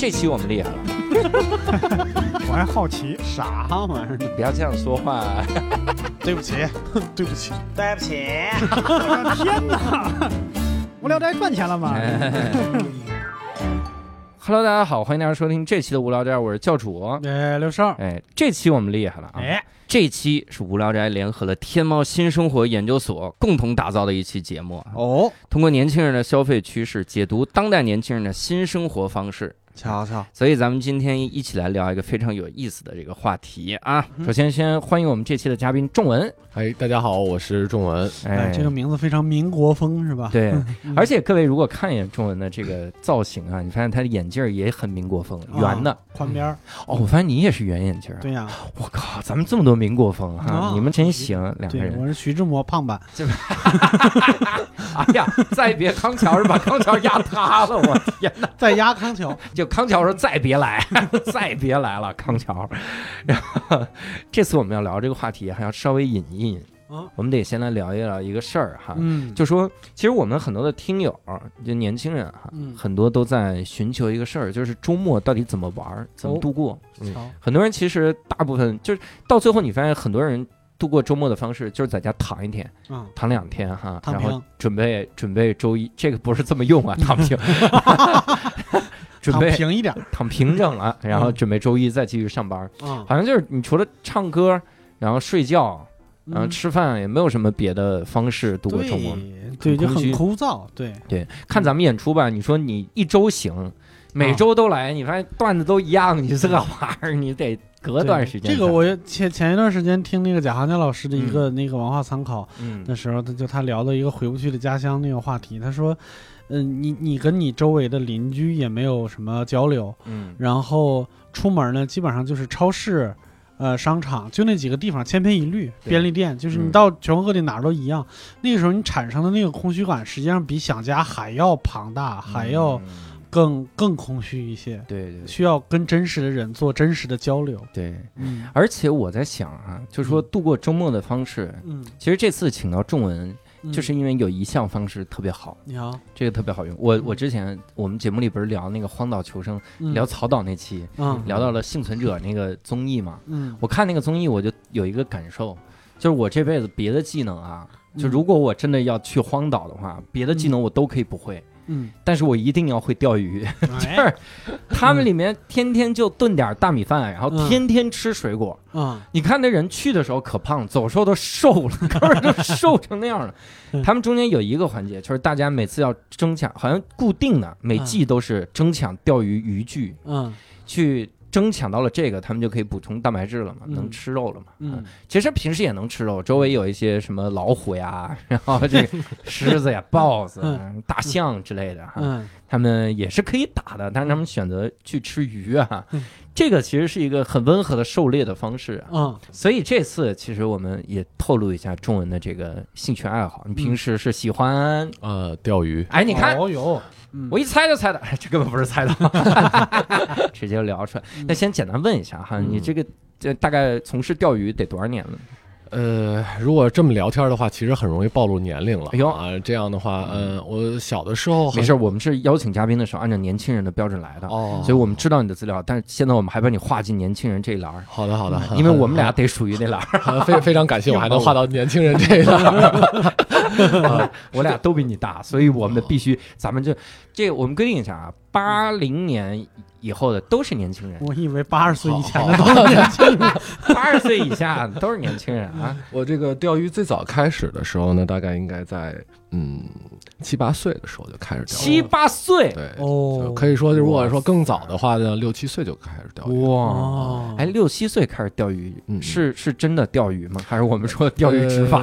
这期我们厉害了，我还好奇，啥玩意儿？不要这样说话。对不起，对不起，对不起，我的天哪！无聊斋赚钱了吗？Hello，大家好，欢迎大家收听这期的无聊斋，我是教主。哎，刘少，哎，这期我们厉害了啊！哎，这期是无聊斋联合了天猫新生活研究所共同打造的一期节目啊，哦，通过年轻人的消费趋势，解读当代年轻人的新生活方式。瞧瞧，所以咱们今天一起来聊一个非常有意思的这个话题啊。嗯首先，先欢迎我们这期的嘉宾仲文。哎，大家好，我是仲文。哎，这个名字非常民国风是吧？对，嗯而且各位如果看一眼仲文的这个造型啊，你发现他的眼镜也很民国风，圆的。宽边儿，哦，我发现你也是圆眼镜。对呀，我靠，咱们这么多民国风哈，啊你们真行，两个对，人。我是徐志摩胖版，哎呀，再别康桥是把康桥压塌了，我天哪！再压康桥，就康桥说再别来，再别来了，康桥。然后这次我们要聊这个话题，还要稍微引一引。啊我们得先来聊一聊一个事儿哈，嗯，就说其实我们很多的听友，就年轻人哈，嗯很多都在寻求一个事儿，就是周末到底怎么玩儿，怎么哦度过。嗯，很多人其实大部分就是到最后，你发现很多人度过周末的方式就是在家躺一天，嗯，躺两天哈，然后准备准备周一，这个不是这么用啊，躺平 准躺备平一点，躺平整了，然后嗯准备周一再继续上班。啊，好像就是你除了唱歌，然后睡觉，然后嗯吃饭，也没有什么别的方式度过周末。对，对，就很枯燥，对，对，看咱们演出吧，你说你一周行，每周都来，你发现段子都一样，你这个玩意儿你得隔段时间。这个我前前一段时间听那个贾行家老师的一个那个文化参考嗯的时候，他就他聊到一个回不去的家乡那个话题，他说，嗯，你你跟你周围的邻居也没有什么交流，嗯然后出门呢，基本上就是超市。呃，商场就那几个地方，千篇一律。便利店就是你嗯到全国各地哪儿都一样。那个时候你产生的那个空虚感，实际上比想家还要庞大，还要嗯更更空虚一些，对对需要跟真实的人做真实的交流。对。嗯。而且我在想啊，就是说度过周末的方式，嗯，其实这次请到仲文，嗯。就是因为有一项方式特别好，你好，这个特别好用。我我之前我们节目里不是聊那个荒岛求生，嗯。聊草岛那期，嗯。聊到了幸存者那个综艺嘛。嗯，我看那个综艺，我就有一个感受，就是我这辈子别的技能啊，就嗯。如果我真的要去荒岛的话，别的技能我都可以不会，嗯，但是我一定要会钓鱼。就是，他们里面天天就炖点大米饭，然后嗯。天天吃水果。啊，你看那人去的时候可胖，走时候都瘦了，根本就瘦成那样了。嗯。他们中间有一个环节，就是大家每次要争抢，好像固定的每季都是争抢钓鱼渔具，嗯。去争抢到了这个，他们就可以补充蛋白质了嘛，嗯能吃肉了嘛。嗯，其实平时也能吃肉，周围有一些什么老虎呀，然后这个狮子呀、豹子、大象之类的哈，嗯他们也是可以打的，但是他们选择去吃鱼啊嗯。这个其实是一个很温和的狩猎的方式啊，啊，所以这次其实我们也透露一下中文的这个兴趣爱好。你平时是喜欢？呃，钓鱼。哎，你看，哦哟，嗯。我一猜就猜到，哎这根本不是猜到，直接聊出来。嗯。那先简单问一下哈，你这个这大概从事钓鱼得多少年了？呃，如果这么聊天的话，其实很容易暴露年龄了。哎呦。啊，这样的话，呃，我小的时候没事，我们是邀请嘉宾的时候按照年轻人的标准来的，哦，所以我们知道你的资料，但是现在我们还把你划进年轻人这一栏儿，好的好的，因为我们俩得属于那栏非非常感谢，我还能划到年轻人这一栏。我俩都比你大，所以我们必须，咱们这这我们规定一下啊，八零年以后的都是年轻人，我以为八十岁以前的好都是年轻人。八十岁以下的都是年轻人啊。我这个钓鱼最早开始的时候呢，大概应该在嗯七八岁的时候就开始钓鱼。七八岁，对，哦可以说，如果说更早的话呢，六七岁就开始钓鱼。哇！哦，哎，六七岁开始钓鱼，嗯是是真的钓鱼吗？还是我们说钓鱼执法？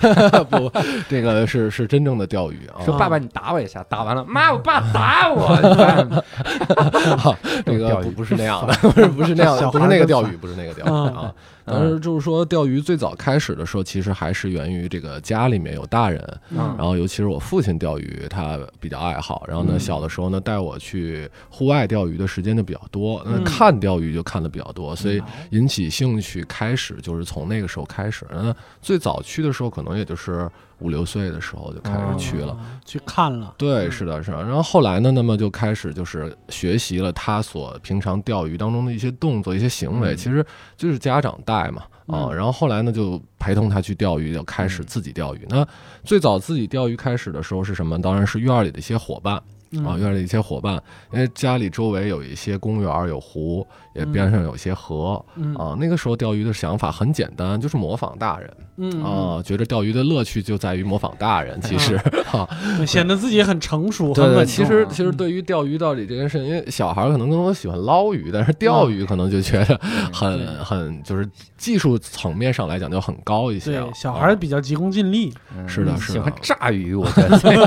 不，这个是是真正的钓鱼啊。说爸爸你打我一下，打完了，妈我爸打我，你看 这个钓鱼不不是那样的，不是不是那样的，不是那个钓鱼，不是那个钓鱼嗯啊。但是就是说钓鱼最早开始的时候，其实还是源于这个家里面有大人，嗯然后尤其是我父亲钓鱼，他比较爱好，然后呢嗯小的时候呢带我去户外钓鱼的时间就比较多，那嗯看钓鱼就看的比较多，所以引起兴趣开始就是从那个时候开始。那最早去的时候可能也就是五六岁的时候就开始去了。哦去看了，对，是的，是的。然后后来呢，那么就开始就是学习了他所平常钓鱼当中的一些动作、一些行为，嗯其实就是家长带嘛啊。嗯然后后来呢，就陪同他去钓鱼，就开始自己钓鱼。那最早自己钓鱼开始的时候是什么？当然是院儿里的一些伙伴嗯啊，院儿里一些伙伴，因为家里周围有一些公园儿、有湖，也边上有些河嗯啊。那个时候钓鱼的想法很简单，就是模仿大人嗯啊，觉得钓鱼的乐趣就在于模仿大人。其实啊，嗯显得自己很成熟，对对，很稳其实其实对于钓鱼到底这件事，因为小孩可能更多喜欢捞鱼，但是钓鱼可能就觉得很很就是技术层面上来讲就很高一些对。小孩比较急功近利，嗯是的是的喜欢炸鱼，我觉得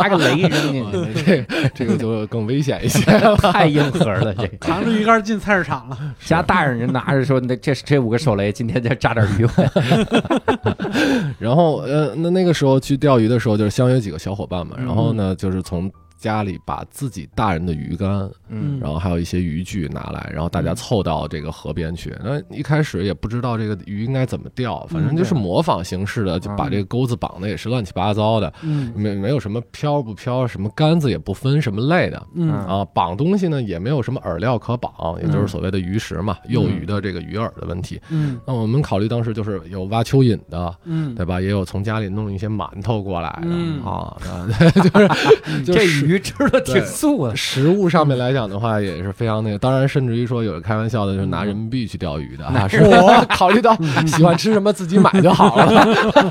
拿个雷扔进去，这这个就更危险一些。太硬核了。这扛着鱼竿进菜市场了，家大人人拿着说，那这这五个手雷，今天再炸点鱼回来。然后呃，那那个时候去钓鱼的时候，就是相约几个小伙伴嘛，嗯然后呢，就是从家里把自己大人的鱼竿，嗯。然后还有一些渔具拿来，然后大家凑到这个河边去。那一开始也不知道这个鱼应该怎么钓，反正就是模仿形式的，就把这个钩子绑的也是乱七八糟的，嗯。没没有什么漂不漂，什么杆子也不分什么类的。嗯。啊，绑东西呢也没有什么饵料可绑，也就是所谓的鱼食嘛，诱鱼的这个鱼饵的问题。嗯。那我们考虑当时就是有挖蚯蚓的，嗯。对吧？也有从家里弄一些馒头过来的、嗯。啊，就是就这是鱼吃的挺素的，食物上面来讲的话，也是非常那个。当然，甚至于说有人开玩笑的，就是拿人民币去钓鱼的啊，是我？考虑到喜欢吃什么自己买就好了，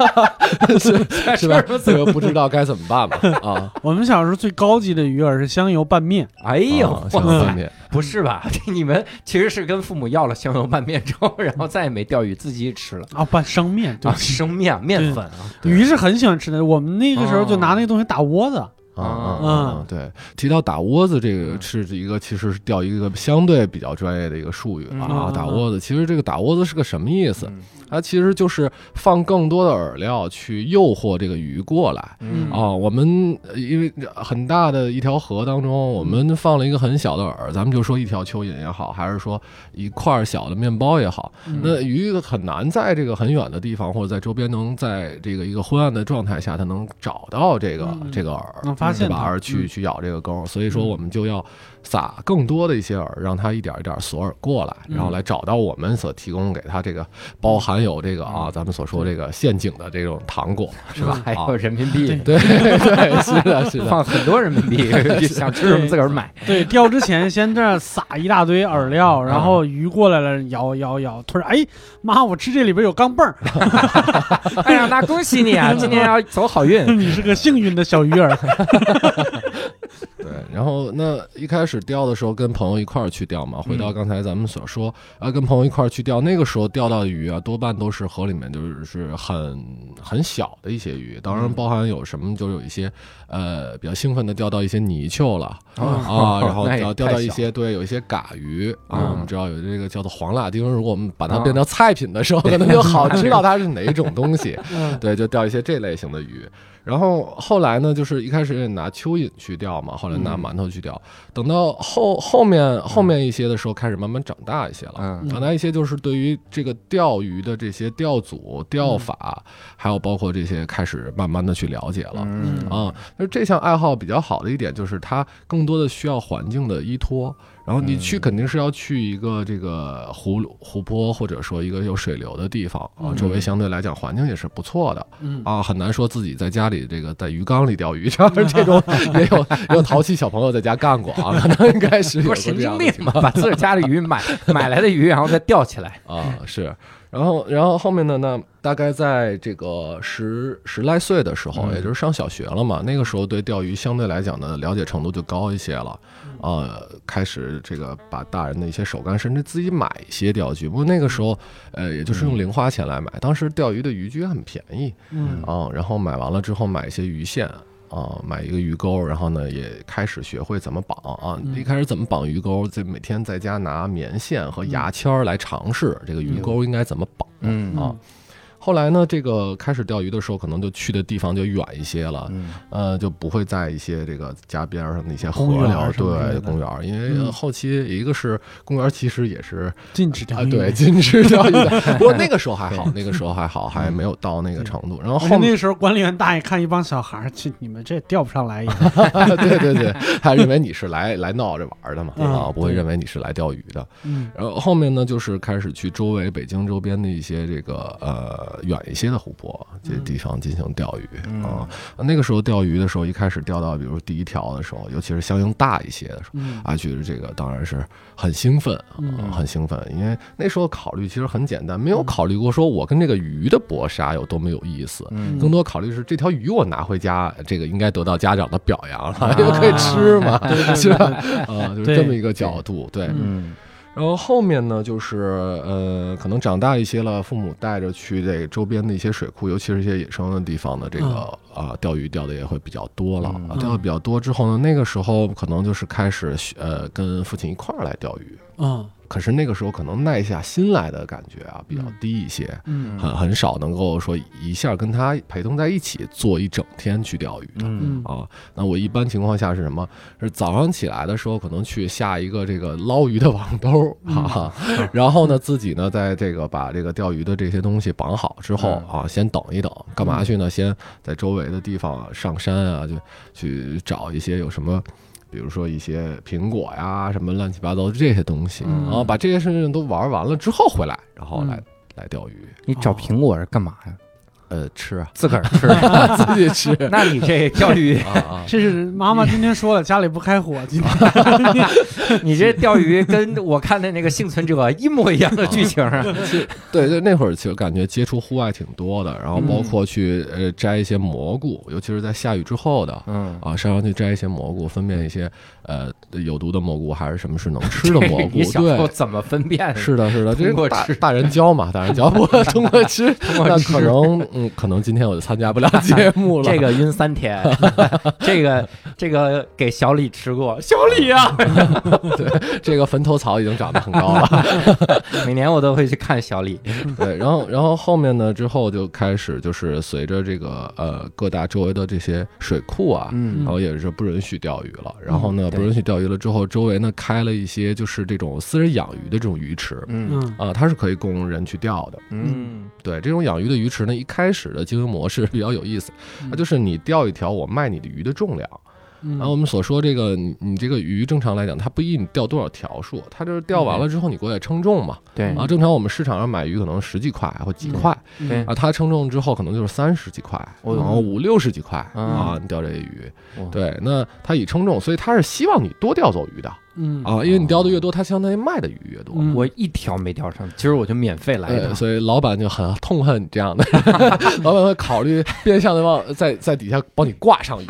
是是吧？这个不知道该怎么办吧啊！我们小时候最高级的鱼饵是香油拌面，哎呦香油拌面，不是吧？你们其实是跟父母要了香油拌面之后，然后再也没钓鱼，自己吃了。啊，拌生面，对啊，，生面面粉啊，鱼是很喜欢吃的。我们那个时候就拿那个东西打窝子，啊啊嗯啊！对，提到打窝子，这个是一个其实是钓一个相对比较专业的一个术语了啊。嗯打窝子，其实这个打窝子是个什么意思？嗯它其实就是放更多的饵料去诱惑这个鱼过来。嗯啊，我们呃因为很大的一条河当中，我们放了一个很小的饵，咱们就说一条蚯蚓也好，还是说一块小的面包也好，嗯那鱼很难在这个很远的地方或者在周边能在这个一个昏暗的状态下，它能找到这个、嗯这个饵，能发现？而去、嗯去咬这个钩，所以说我们就要撒更多的一些饵，让它一点一点索饵过来，然后嗯来找到我们所提供给它这个包含有这个啊，咱们所说这个陷阱的这种糖果，是吧？啊还有人民币，对 对，是的，是的。放很多人民币，想吃什么自个儿买。对，钓之前先这样撒一大堆饵料，然后鱼过来了，咬咬咬，突然哎妈，我吃这里边有钢镚儿，哎呀，那恭喜你啊，今天要走好运。你是个幸运的小鱼儿。对，然后那一开始钓的时候跟朋友一块儿去钓嘛，回嗯。到刚才咱们所说，啊，跟朋友一块儿去钓，那个时候钓到的鱼啊，多半都是河里面就是是很很小的一些鱼，当然嗯。包含有什么，就有一些呃比较兴奋的钓到一些泥鳅了。哦啊，然后钓钓到一些对，有一些嘎鱼啊，嗯我们知道有这个叫做黄辣丁，如果我们把它啊变成菜品的时候，可能就好知道它是哪一种东西。嗯对，就钓一些这类型的鱼。然后后来呢，就是一开始也拿蚯蚓去钓嘛，后来拿嗯馒头去钓。等到后后面后面一些的时候，开始慢慢长大一些了。嗯长大一些就是对于这个钓鱼的这些钓组、钓法，还有包括这些开始慢慢的去了解了。嗯啊，那这项爱好比较好的一点就是它更多的需要环境的依托，然后你去嗯肯定是要去一个这个湖湖泊或者说一个有水流的地方啊，嗯周围相对来讲环境也是不错的嗯啊，很难说自己在家里这个在鱼缸里钓鱼，这 样这种 也有也有淘气小朋友在家干过啊，可能应该是有过不是神这样经病嘛，的情况把自己家的鱼买 买来的鱼，然后再钓起来。啊，是。然后，然后后面的呢，大概在这个十十来岁的时候，嗯也就是上小学了嘛，那个时候对钓鱼相对来讲的，了解程度就高一些了，呃，开始这个把大人的一些手竿，甚至自己买一些钓具。不过那个时候，呃，也就是用零花钱来买，当时钓鱼的渔具很便宜嗯啊、然后买完了之后买一些鱼线。啊，买一个鱼钩，然后呢也开始学会怎么绑啊。嗯一开始怎么绑鱼钩，就每天在家拿棉线和牙签儿来尝试这个鱼钩应该怎么绑。嗯啊后来呢，这个开始钓鱼的时候，可能就去的地方就远一些了，嗯呃，就不会在一些这个家边上的一些河流，对公园，因为后期一个是公园，其实也是啊，禁止钓鱼。对，禁止钓鱼的。不过那个时候还好，那个时候还好，还没有到那个程度。然后后那时候管理员大爷看一帮小孩儿，去你们这钓不上来也。对对对，他认为你是来来闹着玩的嘛，嗯啊，不会认为你是来钓鱼的。嗯然后后面呢，就是开始去周围北京周边的一些这个呃远一些的湖泊这些地方进行钓鱼嗯啊。那个时候钓鱼的时候，一开始钓到比如第一条的时候，尤其是相应大一些的时候。嗯啊，觉得这个当然是很兴奋，很兴奋，因为那时候考虑其实很简单，没有考虑过说我跟这个鱼的搏杀有多么有意思，嗯更多考虑是这条鱼我拿回家，这个应该得到家长的表扬了，因为可以吃嘛，对对是吧？对啊，就是这么一个角度，对。嗯然后后面呢，就是呃，可能长大一些了，父母带着去这个周边的一些水库，尤其是一些野生的地方的这个啊、钓鱼钓的也会比较多了。钓的比较多之后呢，那个时候可能就是开始学呃跟父亲一块儿来钓鱼。嗯可是那个时候可能耐下心来的感觉啊比较低一些，嗯很很少能够说一下跟他陪同在一起做一整天去钓鱼的。嗯嗯啊，那我一般情况下是什么？是早上起来的时候，可能去下一个这个捞鱼的网兜嗯哈、然后呢，自己呢在这个把这个钓鱼的这些东西绑好之后嗯啊，先等一等，干嘛去呢？先在周围的地方啊上山啊，就去找一些有什么。比如说一些苹果呀，什么乱七八糟的这些东西，嗯。然后把这些事情都玩完了之后回来，然后来、嗯。来钓鱼，你找苹果是干嘛呀？呃，吃啊，自个儿吃？自己吃。那你这钓鱼，啊啊，这是妈妈今天说了，家里不开火，今天。你这钓鱼跟我看的那个幸存者一模一样的剧情啊！对对，那会儿其实感觉接触户外挺多的，然后包嗯括去呃摘一些蘑菇，尤其是在下雨之后的嗯，啊，山上去摘一些蘑菇，分辨一些呃有毒的蘑菇还是什么是能吃的蘑菇。你小时候对，怎么分辨？是的，是的，这通过吃。是大大人教嘛，大人教我通过吃，那过吃。可能嗯，可能今天我就参加不了节目了。这个晕三天，这个这个给小李吃过，小李啊，对这个坟头草已经长得很高了。每年我都会去看小李。对，然后然后后面呢，之后就开始就是随着这个呃各大周围的这些水库啊，嗯然后也是不允许钓鱼了。然后呢，对不允许钓鱼了之后，周围呢开了一些就是这种私人养鱼的这种鱼池嗯嗯啊，它是可以供人去钓的。嗯对，这种养鱼的鱼池呢，一开始的经营模式比较有意思，嗯。它就是你钓一条，我卖你的鱼的重量。嗯。然后我们所说这个，你你这个鱼正常来讲，它不一定你钓多少条数，它就是钓完了之后你过来称重嘛。对。啊，正常我们市场上买鱼可能十几块或几块。对。啊，它称重之后可能就是三十几块，哦。然后五六十几块嗯。啊，你钓这些鱼。哦对，那它以称重，所以它是希望你多钓走鱼的嗯啊，因为你钓的越多，它相当于卖的鱼越多。嗯我一条没钓上，今儿我就免费来一呃，趟。所以老板就很痛恨你这样的，老板会考虑变相的往在在底下帮你挂上鱼，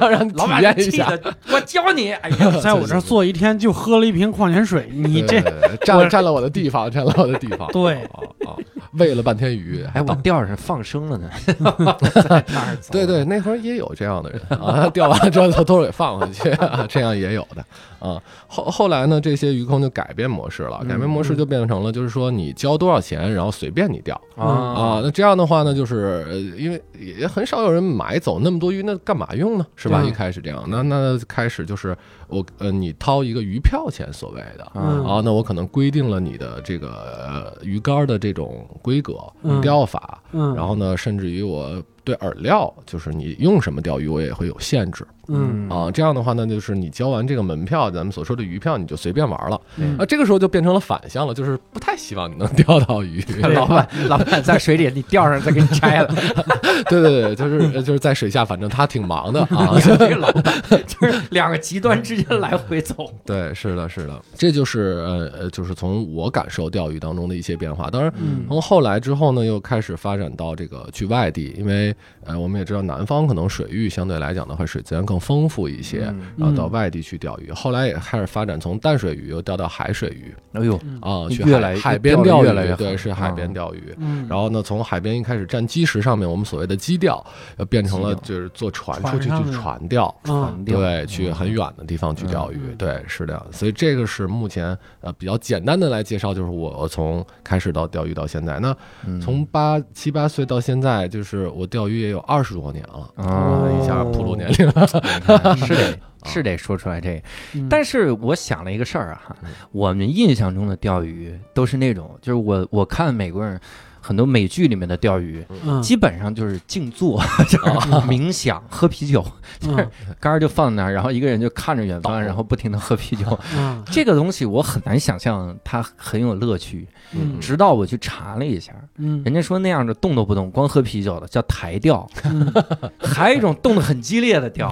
要 让你体老板验一下。气的，我教你。哎呀，在我这儿坐一天就喝了一瓶矿泉水，你这对对对占占了我的地方，占了我的地方。对啊啊，喂了半天鱼，哎，我钓上放生了呢，在那儿走对对，那会儿也有这样的人啊，钓完了之后偷偷给放回去，啊，这样也有的啊。后后来呢，这些鱼坑就改变模式了，改变模式就变成了，就是说你交多少钱，然后随便你钓啊啊。那这样的话呢，就是呃因为也很少有人买走那么多鱼，那干嘛用呢？是吧？一开始这样，那那开始就是我呃，你掏一个鱼票钱，所谓的。嗯啊，那我可能规定了你的这个呃鱼竿的这种规格、嗯钓法，嗯然后呢，甚至于我对饵料，就是你用什么钓鱼，我也会有限制嗯啊。这样的话呢，就是你交完这个门票，咱们所说的鱼票，你就随便玩了嗯啊。这个时候就变成了反向了，就是不太希望你能钓到鱼。老板，老板在水里，你钓上再给你拆了。对对对，就是呃就是在水下，反正他挺忙的啊。这 个老板就是两个极端之间来回走。对，是的，是的，这就是呃呃，就是从我感受钓鱼当中的一些变化。当然，嗯从后来之后呢，又开始发展到这个去外地，因为呃，我们也知道南方可能水域相对来讲的话，水资源更更丰富一些，嗯。然后到外地去钓鱼。后来也开始发展，从淡水鱼又钓到海水鱼。哎呦，嗯。啊，去越来海海边钓钓鱼，得越来越对，是海啊边钓鱼。嗯，然后呢，从海边一开始站基石上面，我们所谓的基钓，呃，变成了就是坐船出去去船钓，嗯。船钓。对，去很远的地方去钓鱼，嗯。对，是这样。所以这个是目前呃比较简单的来介绍，就是我从开始到钓鱼到现在，那嗯。从八七八岁到现在，就是我钓鱼也有二十多年了，啊，一下暴露年龄了。是得是得说出来这个。嗯。但是我想了一个事儿啊，哈，我们印象中的钓鱼都是那种，就是我我看美国人很多美剧里面的钓鱼，嗯。基本上就是静坐，就是冥想、喝啤酒，嗯。杆儿就放那儿，然后一个人就看着远方，然后不停的喝啤酒。嗯。这个东西我很难想象它很有乐趣，嗯。直到我去查了一下，嗯。人家说那样的动都不动，光喝啤酒的叫台钓，嗯。还有一种动得很激烈的钓，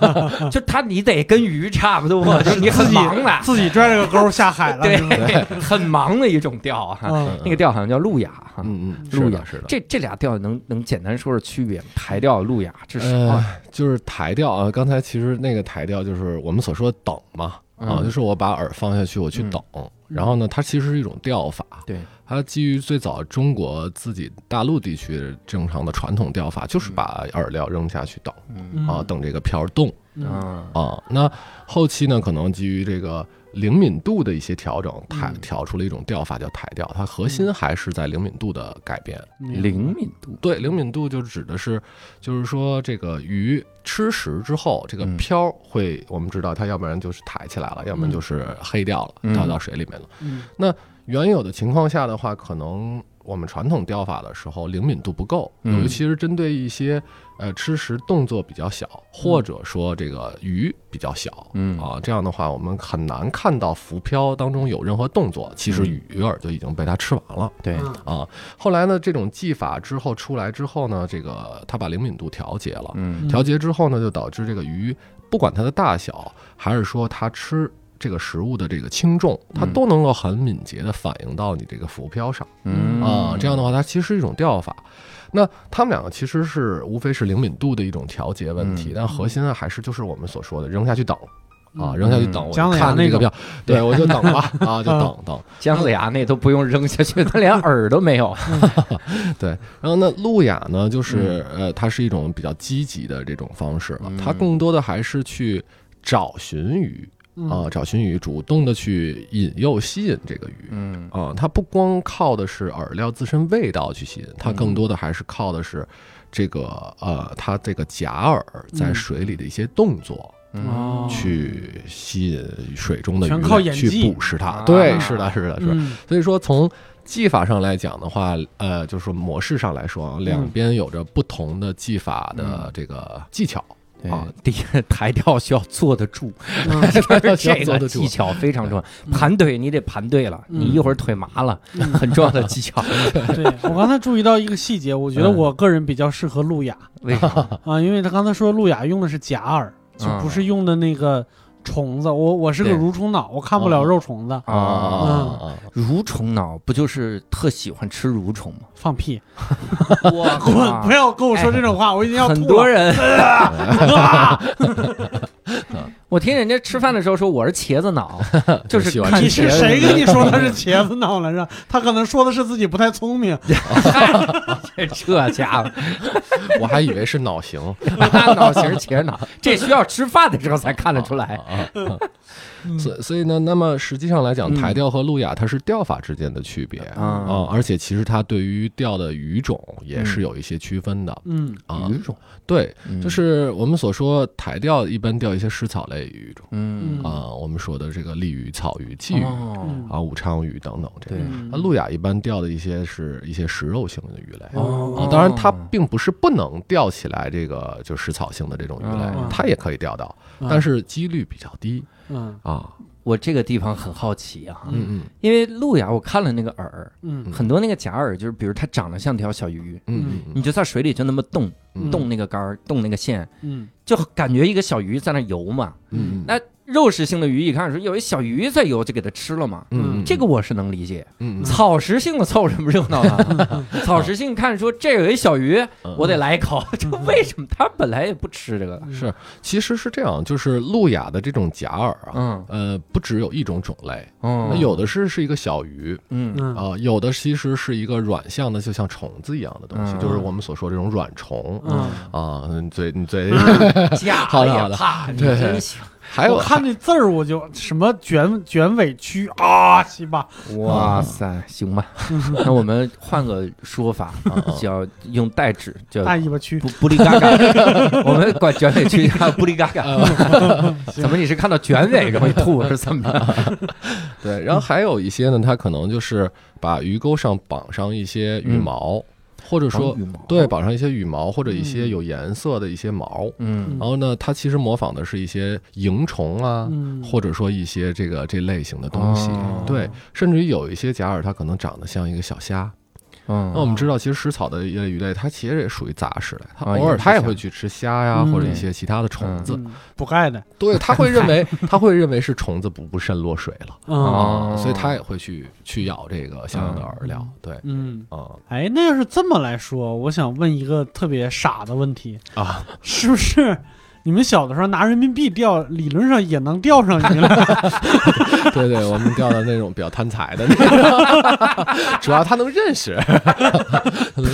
就他你得跟鱼差不多，就是你很忙的，自己拽着个钩下海了，对，很忙的一种钓哈。嗯。那个钓好像叫路亚哈，嗯嗯，路亚。是的，是的。这这俩钓能能简单说说区别吗？台钓、路亚这是就是台钓啊，刚才其实那个台钓就是我们所说的等嘛，啊，嗯。就是我把饵放下去，我去等。然后呢，它其实是一种钓法，对，它基于最早中国自己大陆地区正常的传统钓法，就是把饵料扔下去等嗯。啊，等这个漂动啊。那后期呢，可能基于这个灵敏度的一些调整，台嗯调出了一种钓法叫台钓，它核心还是在灵敏度的改变。灵敏度。对，灵敏度就指的是，就是说这个鱼吃食之后，这个嗯。漂儿会，我们知道它要不然就是抬起来了，要不然就是黑掉了，嗯。掉到水里面了。那原有的情况下的话，可能我们传统钓法的时候灵敏度不够，嗯。尤其是针对一些呃吃食动作比较小，或者说这个鱼比较小，嗯。啊，这样的话我们很难看到浮漂当中有任何动作，其实嗯。鱼饵就已经被它吃完了。对，嗯。啊，后来呢，这种技法之后出来之后呢，这个它把灵敏度调节了，嗯。调节之后呢，就导致这个鱼不管它的大小，还是说它吃这个食物的这个轻重，它嗯都能够很敏捷的反映到你这个浮漂上嗯啊。这样的话，它其实是一种钓法。那它们两个其实是无非是灵敏度的一种调节问题嗯，但核心啊还是就是我们所说的扔下去等。啊，嗯扔下去等，我姜就子牙那种看这个票，对我就等吧，啊，就等等。姜子牙那都不用扔下去，他连饵都没有。对，然后呢，路亚呢，就是、呃，它是一种比较积极的这种方式了，它嗯更多的还是去找寻鱼嗯啊、找寻鱼，主动的去引诱、吸引这个鱼。嗯啊，它不光靠的是饵料自身味道去吸引，它更多的还是靠的是这个呃，它这个假饵在嗯水里的一些动作，嗯去吸引水中的鱼全靠类去演技捕食它。啊对，是的，是的，是的。嗯所以说从技法上来讲的话，呃，就是说模式上来说啊，两边有着不同的技法的这个技巧。对啊，第一台钓需要坐得住，嗯。这个技巧非常重要。盘腿你得盘对了，嗯。你一会儿腿麻了，嗯。很重要的技巧。对我刚才注意到一个细节，我觉得嗯。我个人比较适合路亚为啥？啊，因为他刚才说路亚用的是假饵，就不是用的那个虫子。我我是个蠕虫脑，我看不了肉虫子，啊啊啊！蠕虫脑不就是特喜欢吃蠕虫吗？放屁！我滚！不要跟我说这种话，我已经要吐了。很多人，我听人家吃饭的时候说我是茄子脑，就是喜欢看你是谁跟你说他是 茄子脑来着？他可能说的是自己不太聪明。这家伙，我还以为是脑型。那脑型茄子脑，这需要吃饭的时候才看得出来。所以所以呢，那么实际上来讲，嗯。台钓和路亚它是钓法之间的区别啊。啊，而且其实它对于钓的鱼种也是有一些区分的。嗯。啊。鱼种。对，嗯。就是我们所说台钓一般钓一些食草类鱼种嗯。啊，我们说的这个鲤鱼、草鱼、鲫鱼哦。啊、武昌鱼等等这对。个。嗯。那路亚一般钓的一些是一些食肉性的鱼类。哦。啊，当然它并不是不能钓起来这个就食草性的这种鱼类哦，它也可以钓到，嗯。但是几率比较低。嗯啊。我这个地方很好奇啊，嗯嗯。因为路亚我看了那个饵，嗯。很多那个假饵就是，比如它长得像条小鱼，嗯嗯你就在水里就那么动嗯。动那个杆儿，动那个线，嗯。就感觉一个小鱼在那游嘛。嗯，那肉食性的鱼一看说有一小鱼在游，就给它吃了嘛。嗯，这个我是能理解。嗯，草食性的凑什么热闹啊？草食性看说这有一小鱼，嗯我得来一口。这为什么？它本来也不吃这个。是，其实是这样，就是路亚的这种假饵啊，嗯呃，不只有一种种类，嗯那有的是是一个小鱼，嗯嗯啊、有的其实是一个软象的，就像虫子一样的东西，嗯就是我们所说这种软虫嗯，啊。你嘴你嘴，假好的好的也怕，你对真行。还有我看那字儿我就什么卷卷尾区啊，西吧，哇塞，行吧，那我们换个说法，啊叫用代指，叫大尾巴区布，布里嘎嘎。我们管卷尾区叫布里嘎嘎。怎么你是看到卷尾容易吐是怎么着？对，然后还有一些呢，它可能就是把鱼钩上绑上一些羽嗯毛，或者说对，绑上一些羽毛或者一些嗯有颜色的一些毛。嗯然后呢，它其实模仿的是一些蝇虫啊，嗯，或者说一些这个这类型的东西。哦对，甚至于有一些假饵，它可能长得像一个小虾。嗯。那我们知道，其实食草的一类鱼类，它其实也属于杂食类，它啊偶尔它也会去吃虾呀，嗯。或者一些其他的虫子。嗯。补钙的，对，它会认为它会认为是虫子补不慎落水了。啊，所以它也会去去咬这个相应的饵料。对。嗯，啊哎，那要是这么来说，我想问一个特别傻的问题，啊，是不是你们小的时候拿人民币钓，理论上也能钓上鱼来？对对，我们钓的那种比较贪财的那种，主要他能认识。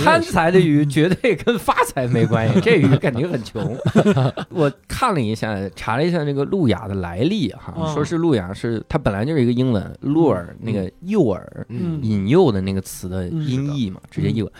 贪财的鱼绝对跟发财没关系，这鱼肯定很穷。我看了一下，查了一下这个路亚的来历哈，嗯说是路亚是它本来就是一个英文 lure 那个诱饵嗯引诱的那个词的音译嘛，直接译过。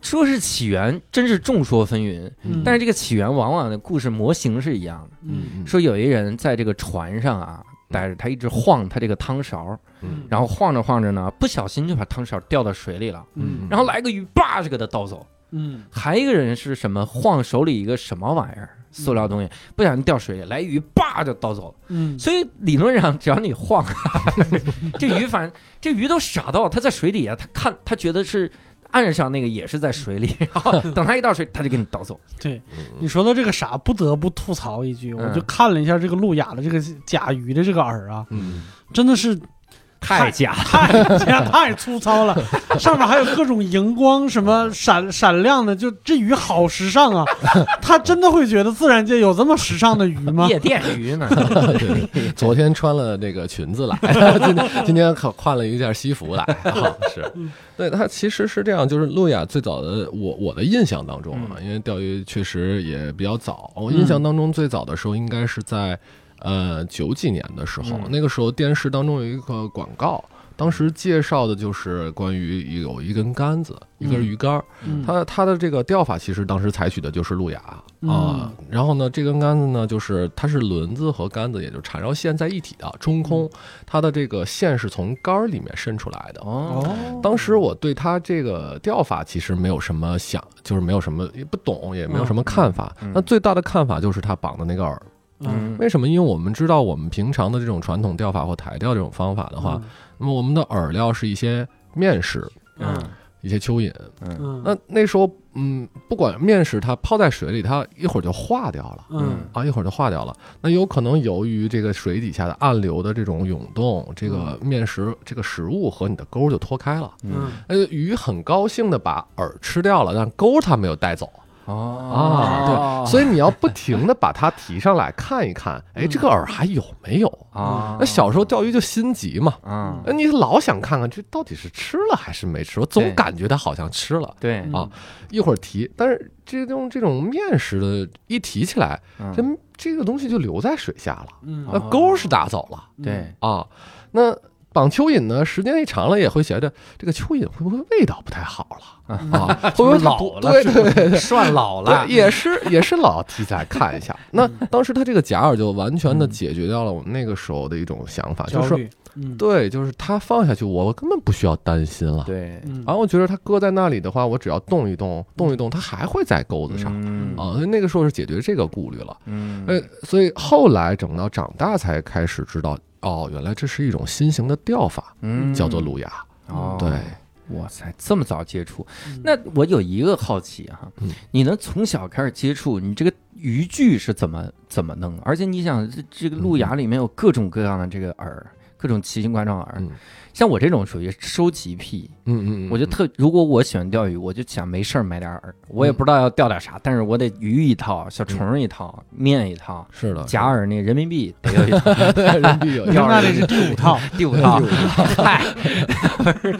说是起源，真是众说纷纭。嗯但是这个起源往往的故事模型是一样的。嗯说有一人在这个船上啊，带着他一直晃他这个汤勺，嗯然后晃着晃着呢，不小心就把汤勺掉到水里了，嗯然后来个鱼，叭就给他倒走。嗯还一个人是什么？晃手里一个什么玩意儿？塑料东西，不小心掉水里，来鱼，叭就倒走了。嗯所以理论上，只要你晃，这鱼反正这鱼都傻到他在水底下，他看他觉得是岸上那个也是在水里，然后等他一到水，他就给你倒走。对，你说到这个啥，不得不吐槽一句，嗯我就看了一下这个路亚的这个甲鱼的这个饵啊，嗯。真的是太假了，太太 太粗糙了，上面还有各种荧光，什么闪闪亮的，就这鱼好时尚啊！他真的会觉得自然界有这么时尚的鱼吗？夜店鱼呢？昨天穿了那个裙子来，今天今天可换了一件西服来，啊是，对，他其实是这样，就是路亚最早的我我的印象当中啊，因为钓鱼确实也比较早，我印象当中最早的时候应该是在呃九几年的时候，嗯那个时候电视当中有一个广告。当时介绍的就是关于有一根杆子，一根鱼竿儿，嗯它它的这个钓法其实当时采取的就是路亚啊、嗯然后呢，这根杆子呢，就是它是轮子和杆子，也就缠绕线在一体的中空，它的这个线是从杆儿里面伸出来的。哦，当时我对它这个钓法其实没有什么想，就是没有什么也不懂，也没有什么看法。那最大的看法就是它绑的那个饵。嗯为什么？因为我们知道，我们平常的这种传统钓法或台钓这种方法的话，那么我们的饵料是一些面食、嗯一些蚯蚓。嗯嗯那那时候，嗯，不管面食它泡在水里，它一会儿就化掉了。嗯啊，一会儿就化掉了。那有可能由于这个水底下的暗流的这种涌动，这个面食这个食物和你的钩就脱开了。嗯呃，鱼很高兴的把饵吃掉了，但钩它没有带走啊。对，所以你要不停的把它提上来看一看，哎，这个饵还有没有？啊，那小时候钓鱼就心急嘛，啊，那你老想看看这到底是吃了还是没吃，我总感觉它好像吃了。对，啊一会儿提，但是这种这种面食的，一提起来，嗯这这个东西就留在水下了，嗯那钩是打走了对，啊。那绑蚯蚓呢，时间一长了也会觉得这个蚯蚓会不会味道不太好了啊？会不会老了对对对对。涮老了，，也是也是老题材看一下。那当时他这个假饵就完全的嗯解决掉了我们那个时候的一种想法，就是对，就是它放下去，我根本不需要担心了。对，嗯然后我觉得它搁在那里的话，我只要动一动，动一动，它还会在钩子上。嗯啊，所以那个时候是解决这个顾虑了。嗯呃，所以后来等到长大才开始知道，哦，原来这是一种新型的钓法，嗯叫做路亚。哦，对，哇塞，这么早接触，嗯那我有一个好奇哈嗯，你能从小开始接触，你这个渔具是怎么怎么弄？而且你想，这这个路亚里面有各种各样的这个饵，各种奇形怪状饵。嗯像我这种属于收集癖，嗯嗯，我就特，如果我喜欢钓鱼，我就想没事儿买点饵，我也不知道要钓点啥，但是我得鱼一套，小虫一套，面一套，是的，假饵那个人民币得有一套，人民币有 你钓那里是第五套，第五套，嗨，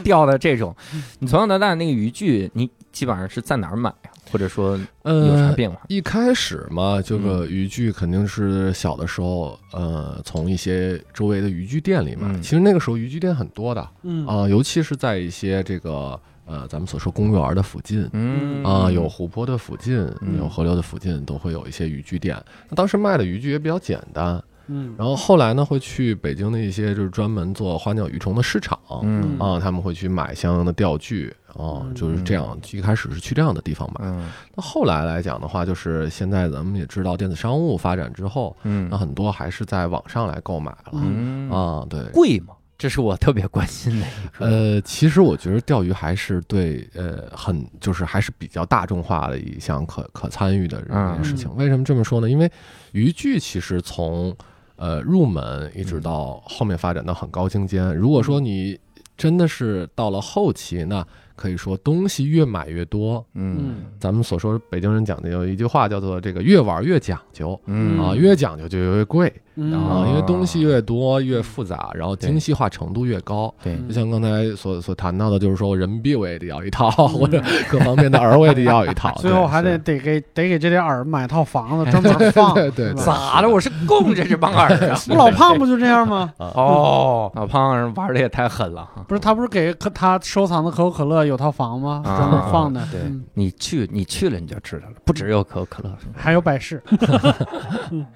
钓的这种，你从小到大那个渔具，你基本上是在哪儿买呀？或者说有啥呃，变化？一开始嘛，这个渔具肯定是小的时候，呃，从一些周围的渔具店里买。嗯其实那个时候渔具店很多的嗯啊、尤其是在一些这个呃咱们所说公园的附近。嗯啊、有湖泊的附近，嗯有河流的附近，都会有一些渔具店。那当时卖的渔具也比较简单，嗯然后后来呢，会去北京的一些就是专门做花鸟鱼虫的市场，嗯啊，他们会去买相应的钓具，啊，嗯就是这样。一开始是去这样的地方买，嗯那后来来讲的话，就是现在咱们也知道电子商务发展之后，嗯那很多还是在网上来购买了嗯啊。对，贵吗？这是我特别关心的一个。呃，其实我觉得钓鱼还是对呃很就是还是比较大众化的一项可可参与的这嗯件事情。为什么这么说呢？因为渔具其实从呃入门一直到后面发展到很高精尖。如果说你真的是到了后期，那可以说东西越买越多。嗯咱们所说北京人讲的有一句话叫做这个越玩越讲究嗯啊，越讲究就越贵嗯啊，因为东西越多越嗯复杂，然后精细化程度越高。对嗯就像刚才所所谈到的，就是说人民币 我也得要一套，嗯或者各方面的饵我也得要一套，最后还得得给得给这点饵买套房子专门 放，对对咋的？我是供着这帮饵啊！我老胖不就这样吗？哦，老胖人玩的也太狠了哈！不是他不是给可他收藏的可口可乐有套房吗？啊专门放的，对嗯你去，你去了你就知道了，不只有可口可乐。还有百事，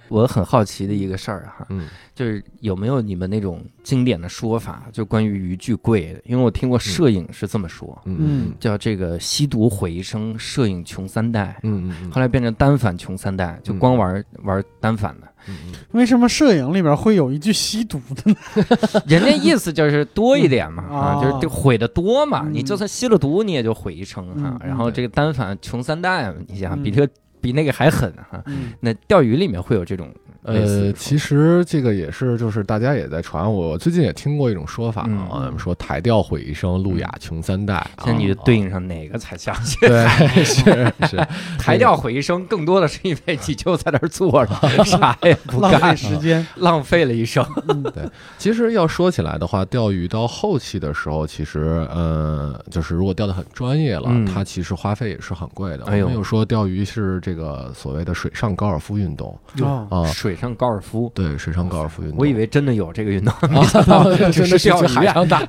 我很好奇的一个事儿哈，嗯。就是有没有你们那种经典的说法，就关于渔具贵？因为我听过摄影是这么说，嗯。嗯叫这个吸毒毁一生，摄影穷三代。嗯嗯后来变成单反穷三代，就光玩、玩单反的。嗯为什么摄影里边会有一句吸毒的呢？人家意思就是多一点嘛，嗯。啊，哦。就是这毁的多嘛，嗯。你就算吸了毒，你也就毁一生哈然后这个单反穷三代，你想嗯。比这个比那个还狠哈。嗯。那钓鱼里面会有这种呃，其实这个也是，就是大家也在传，我最近也听过一种说法啊嗯。们，说台钓毁一生，路亚穷三代，现在你就啊对应上哪个才像？对是 是，台钓毁一生，更多的是因为你就在那儿坐着，啥也不干浪费干，时间，浪费了一生。对。其实要说起来的话，钓鱼到后期的时候，其实呃，就是如果钓的很专业了，嗯。它其实花费也是很贵的。哎我们有说钓鱼是这个所谓的水上高尔夫运动。哦。啊，水上高尔夫，对，水上高尔夫运动。我以为真的有这个运动，啊，真的是去海上打。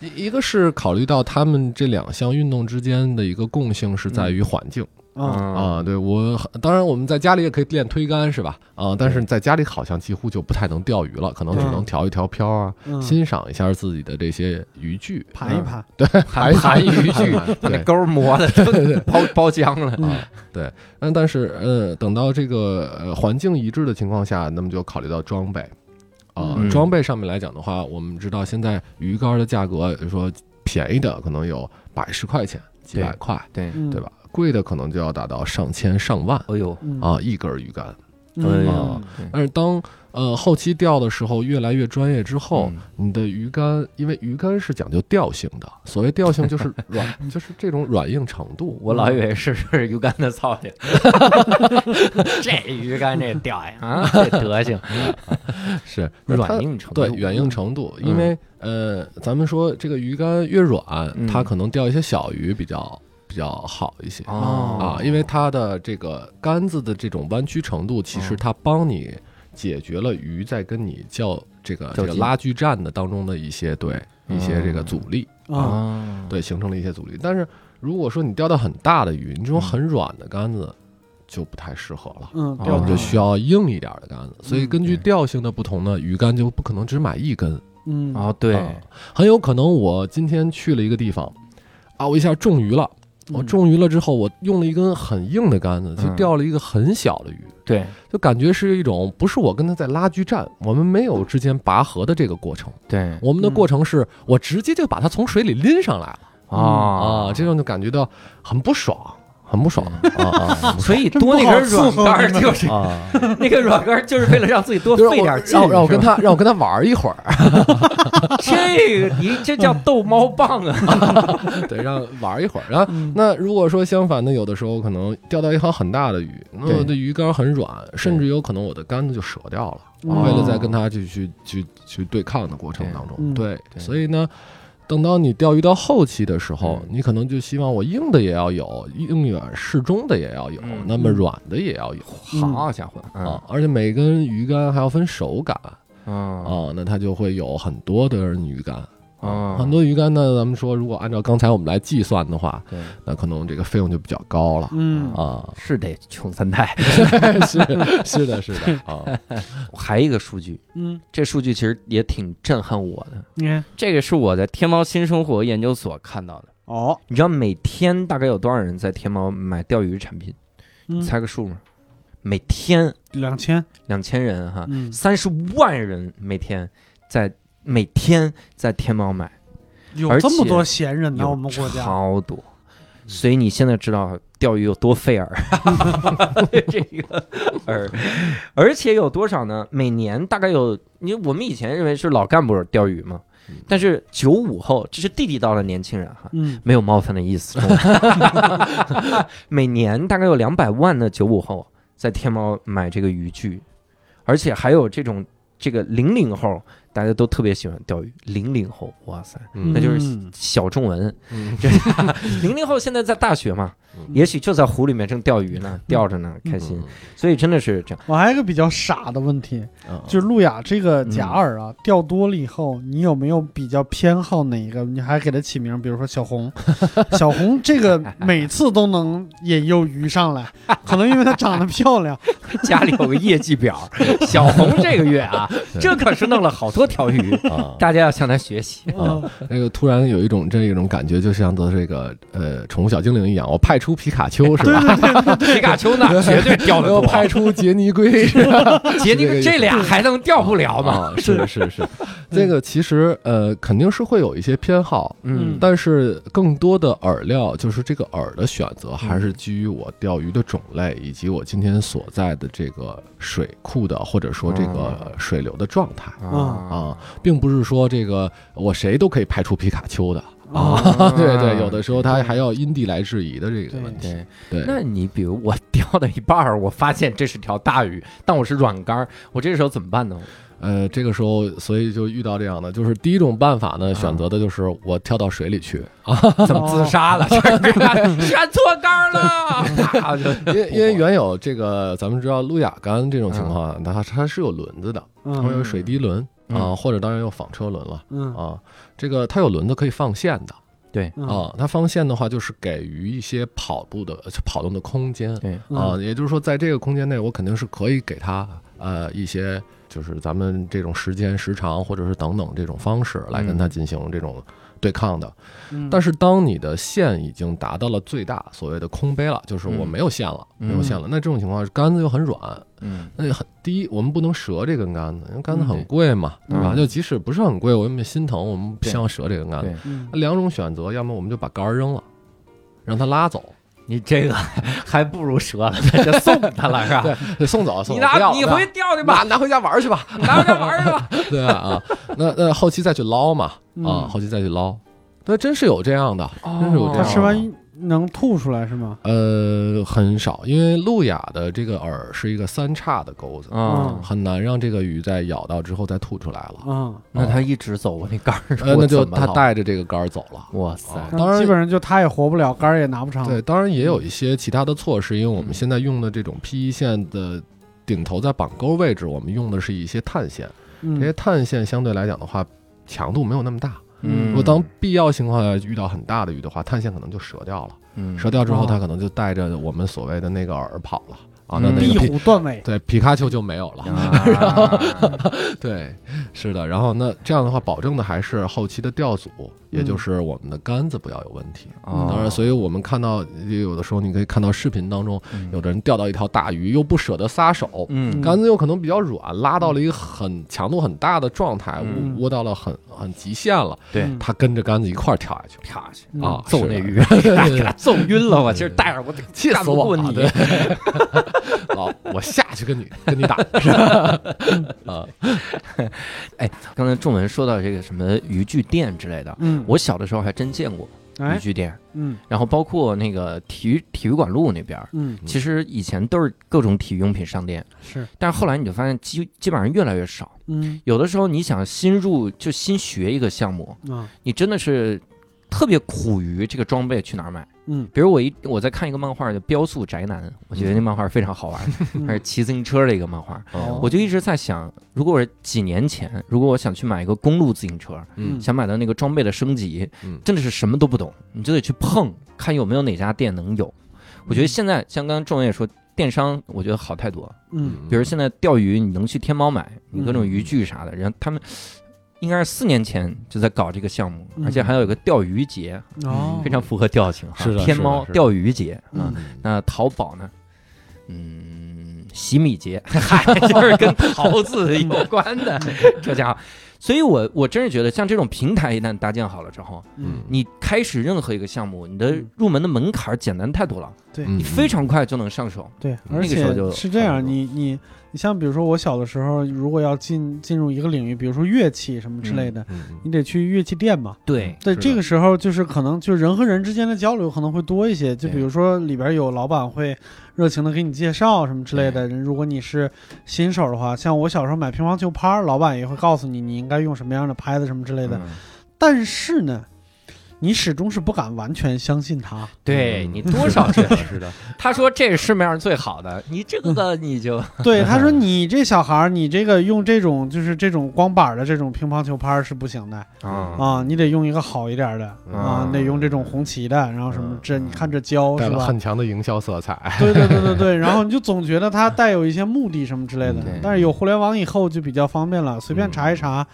一一个是考虑到他们这两项运动之间的一个共性是在于环境。啊，啊。对我，当然我们在家里也可以练推杆是吧？啊，但是在家里好像几乎就不太能钓鱼了，可能只能调一调漂啊，嗯欣赏一下自己的这些渔具，盘一盘，对盘盘渔具，把那对钩磨的 包包浆了。啊。对，但是呃，等到这个呃环境一致的情况下，那么就考虑到装备啊、嗯装备上面来讲的话，我们知道现在鱼竿的价格，比如说便宜的可能有百十块钱、几百块，对，嗯对？吧？贵的可能就要达到上千上万哎呦，嗯。啊，一根鱼竿。哎嗯呦，但是当呃后期钓的时候越来越专业之后，嗯。你的鱼竿，因为鱼竿是讲究调性的，所谓调性就是 软，就是这种软硬程度。我老以为是是鱼竿的操性，这鱼竿这屌呀啊，这德行，是 软硬程度，对软硬程度，嗯因为呃，咱们说这个鱼竿越软，嗯。它可能钓一些小鱼比较比较好一些。哦。啊，因为它的这个杆子的这种弯曲程度，其实哦。它帮你解决了鱼在跟你较这个这个拉锯战的当中的一些对一些这个阻力，啊，啊，对形成了一些阻力。但是如果说你钓到很大的鱼，你这种很软的杆子就不太适合了。嗯，哦钓竿我们就需要硬一点的杆子，所以根据对。调性的不同呢，鱼竿就不可能只买一根，嗯。啊对，啊很有可能我今天去了一个地方，啊，我一下中鱼了，我嗯。中鱼了之后，我用了一根很硬的杆子，去嗯。钓了一个很小的鱼，对，就感觉是一种不是我跟他在拉锯战，我们没有之间拔河的这个过程，对。我们的嗯过程是我直接就把它从水里拎上来了啊啊，这种就感觉到很不爽很不爽。啊 所以多那根软杆儿就是啊！那个软杆儿就是为了让自己多 费点劲，让让我跟他让我跟他玩一会儿，这个你这叫逗猫棒啊！对，让玩一会儿。然后嗯。那如果说相反的，有的时候可能钓到一条很大的鱼，那我的鱼竿很软，甚至有可能我的杆子就折掉了。哦。为了在跟它去去去去对抗的过程当中，对。所以呢，等到你钓鱼到后期的时候，嗯。你可能就希望我硬的也要有，硬软适中的也要有，嗯。那么软的也要有、好家伙啊，而且每根鱼竿还要分手感。啊啊，那它就会有很多的鱼竿。啊很多鱼竿呢，咱们说，如果按照刚才我们来计算的话，对那可能这个费用就比较高了嗯啊。是得穷三代。是是的，是的啊。还有一个数据，嗯，这数据其实也挺震撼我的。你看这个是我在天猫新生活研究所看到的，哦，你知道每天大概有多少人在天猫买钓鱼产品？嗯你猜个数吗？每天两千，两千人哈，嗯，三十万人每天在每天在天猫买，有这么多闲人呢，有我们国家，超多。所以你现在知道钓鱼有多费饵，这个饵，而且有多少呢？每年大概有，你我们以前认为是老干部钓鱼嘛，但是九五后，这是地地道的年轻人哈，嗯。没有冒犯的意思。每年大概有两百万的九五后在天猫买这个渔具，而且还有这种这个零零后，大家都特别喜欢钓鱼。零零后，哇塞，嗯那就是嗯小众文。零零后现在在大学嘛，嗯也许就在湖里面正钓鱼呢，钓着呢，开心。所以真的是这样。我还有一个比较傻的问题，嗯就是路亚这个假饵啊，钓多了以后，你有没有比较偏好哪一个？你还给它起名，比如说小红，小红这个每次都能引诱鱼上来，可能因为它长得漂亮。家里有个业绩表，小红这个月啊，这可是弄了好多条鱼，啊，大家要向他学习。嗯那个突然有一种这种感觉，就像做这个呃宠物小精灵一样，我派出皮卡丘是吧？皮卡丘那绝对钓得我多，派出杰尼龟是吧？杰尼这个意思这俩还能钓不了吗？啊，是是是，这个其实呃肯定是会有一些偏好，嗯。但是更多的饵料就是这个饵的选择，还是基于我钓鱼的种类以及我今天所在的这个水库的或者说这个水流的状态啊。啊，并不是说这个我谁都可以拍出皮卡丘的 啊啊。对对，有的时候它还要因地来质疑的这个问题。对，对，那你比如我钓到一半儿，我发现这是条大鱼，但我是软竿儿，我这个时候怎么办呢？呃，这个时候所以就遇到这样的，就是第一种办法呢，啊选择的就是我跳到水里去啊，怎么自杀了？这选错竿儿了，因为因为原有这个咱们知道路亚竿这种情况，它它是有轮子的，它嗯有水滴轮嗯啊，或者当然有纺车轮了嗯。啊。这个它有轮子可以放线的对。嗯。啊，它放线的话就是给予一些跑步的跑动的空间对，啊，嗯也就是说在这个空间内，我肯定是可以给它呃一些就是咱们这种时间时长或者是等等这种方式来跟它进行这种对抗的。嗯。但是当你的线已经达到了最大所谓的空杯了，就是我嗯。没有线了，嗯。没有线了，那这种情况杆子又很软，嗯。那很第一，我们不能折这根杆子，因为杆子嗯很贵嘛，对对吧？嗯。就即使不是很贵，我们也心疼，我们不对。希望折这根杆子。两种选择，要么我们就把杆儿扔了，让它拉走，你这个 还不如折了，这送他了是吧？对，送走，送你走，你拿你回去钓去吧，拿拿回家玩去吧，拿回家玩去吧。对啊啊，那那后期再去捞嘛，啊，嗯后期再去捞，对，真是有这样的，真是有这样的。吃完能吐出来是吗？呃，很少，因为路亚的这个饵是一个三叉的钩子，啊，很难让这个鱼在咬到之后再吐出来了。啊，那它一直走我那杆儿，呃，那就他怎么捞，带着这个杆儿走了。哇塞，当然基本上就它也活不了，杆儿也拿不长。对，当然也有一些其他的措施，因为我们嗯现在用的这种 PE 线的顶头在绑钩位置，我们用的是一些碳线，嗯，这些碳线相对来讲的话，强度没有那么大。嗯如果当必要情况下遇到很大的鱼的话，碳线可能就折掉了，嗯折掉之后，哦它可能就带着我们所谓的那个饵跑了啊，那那个皮虎断尾。对皮卡丘就没有了。啊 对，是的。然后那这样的话，保证的还是后期的钓组也就是我们的杆子不要有问题。啊当然，所以我们看到有的时候你可以看到视频当中，嗯有的人钓到一条大鱼，又不舍得撒手，嗯杆子又可能比较软，拉到了一个很强度很大的状态，嗯窝窝到了很很极限了，对嗯他跟着杆子一块儿跳下去跳下去嗯啊，揍那鱼，揍晕了我，今儿带着我得 气干死我了！对，老我下去跟你跟你打，是吧？啊，刚才仲文说到这个什么渔具店之类的，嗯，我小的时候还真见过渔哎，具店，嗯然后包括那个体育体育馆路那边，嗯其实以前都是各种体育用品商店，是，但是后来你就发现基基本上越来越少。嗯有的时候你想新入就新学一个项目，啊你真的是特别苦于这个装备去哪儿买。嗯。比如我一我在看一个漫画叫《标速宅男》，我觉得那漫画非常好玩，还是骑自行车的一个漫画。哦。我就一直在想，如果我是几年前，如果我想去买一个公路自行车，嗯。想买到那个装备的升级，嗯。真的是什么都不懂，你就得去碰，看有没有哪家店能有。我觉得现在像刚刚仲文也说，电商我觉得好太多。嗯。比如现在钓鱼，你能去天猫买，你各种渔具啥的，然后他们应该是四年前就在搞这个项目，嗯而且还有一个钓鱼节，哦非常符合调性哈。是的天猫钓鱼节啊嗯，那淘宝呢？嗯，洗米节，嗨，就是跟桃子有关的，这家伙。所以我我真是觉得，像这种平台一旦搭建好了之后，嗯你开始任何一个项目，你的嗯入门的门槛简单太多了，对嗯你非常快就能上手。对，那而个时候就且是这样，你你你像比如说我小的时候，如果要进进入一个领域，比如说乐器什么之类的，嗯你得去乐器店嘛。对，对，是的这个时候就是可能就人和人之间的交流可能会多一些，就比如说里边有老板会热情的给你介绍什么之类的。人如果你是新手的话，像我小时候买乒乓球拍，老板也会告诉你你应该用什么样的拍子什么之类的。嗯但是呢，你始终是不敢完全相信他。嗯对你多少是是的，是的，他说这是市面上最好的，你这个你就对，他说你这小孩儿，你这个用这种就是这种光板儿的这种乒乓球拍儿是不行的啊啊，你得用一个好一点儿的啊，嗯你得用这种红旗的，然后什么这你看这胶带了是吧？很强的营销色彩。对对对对对，然后你就总觉得它带有一些目的什么之类的嗯，但是有互联网以后就比较方便了，随便查一查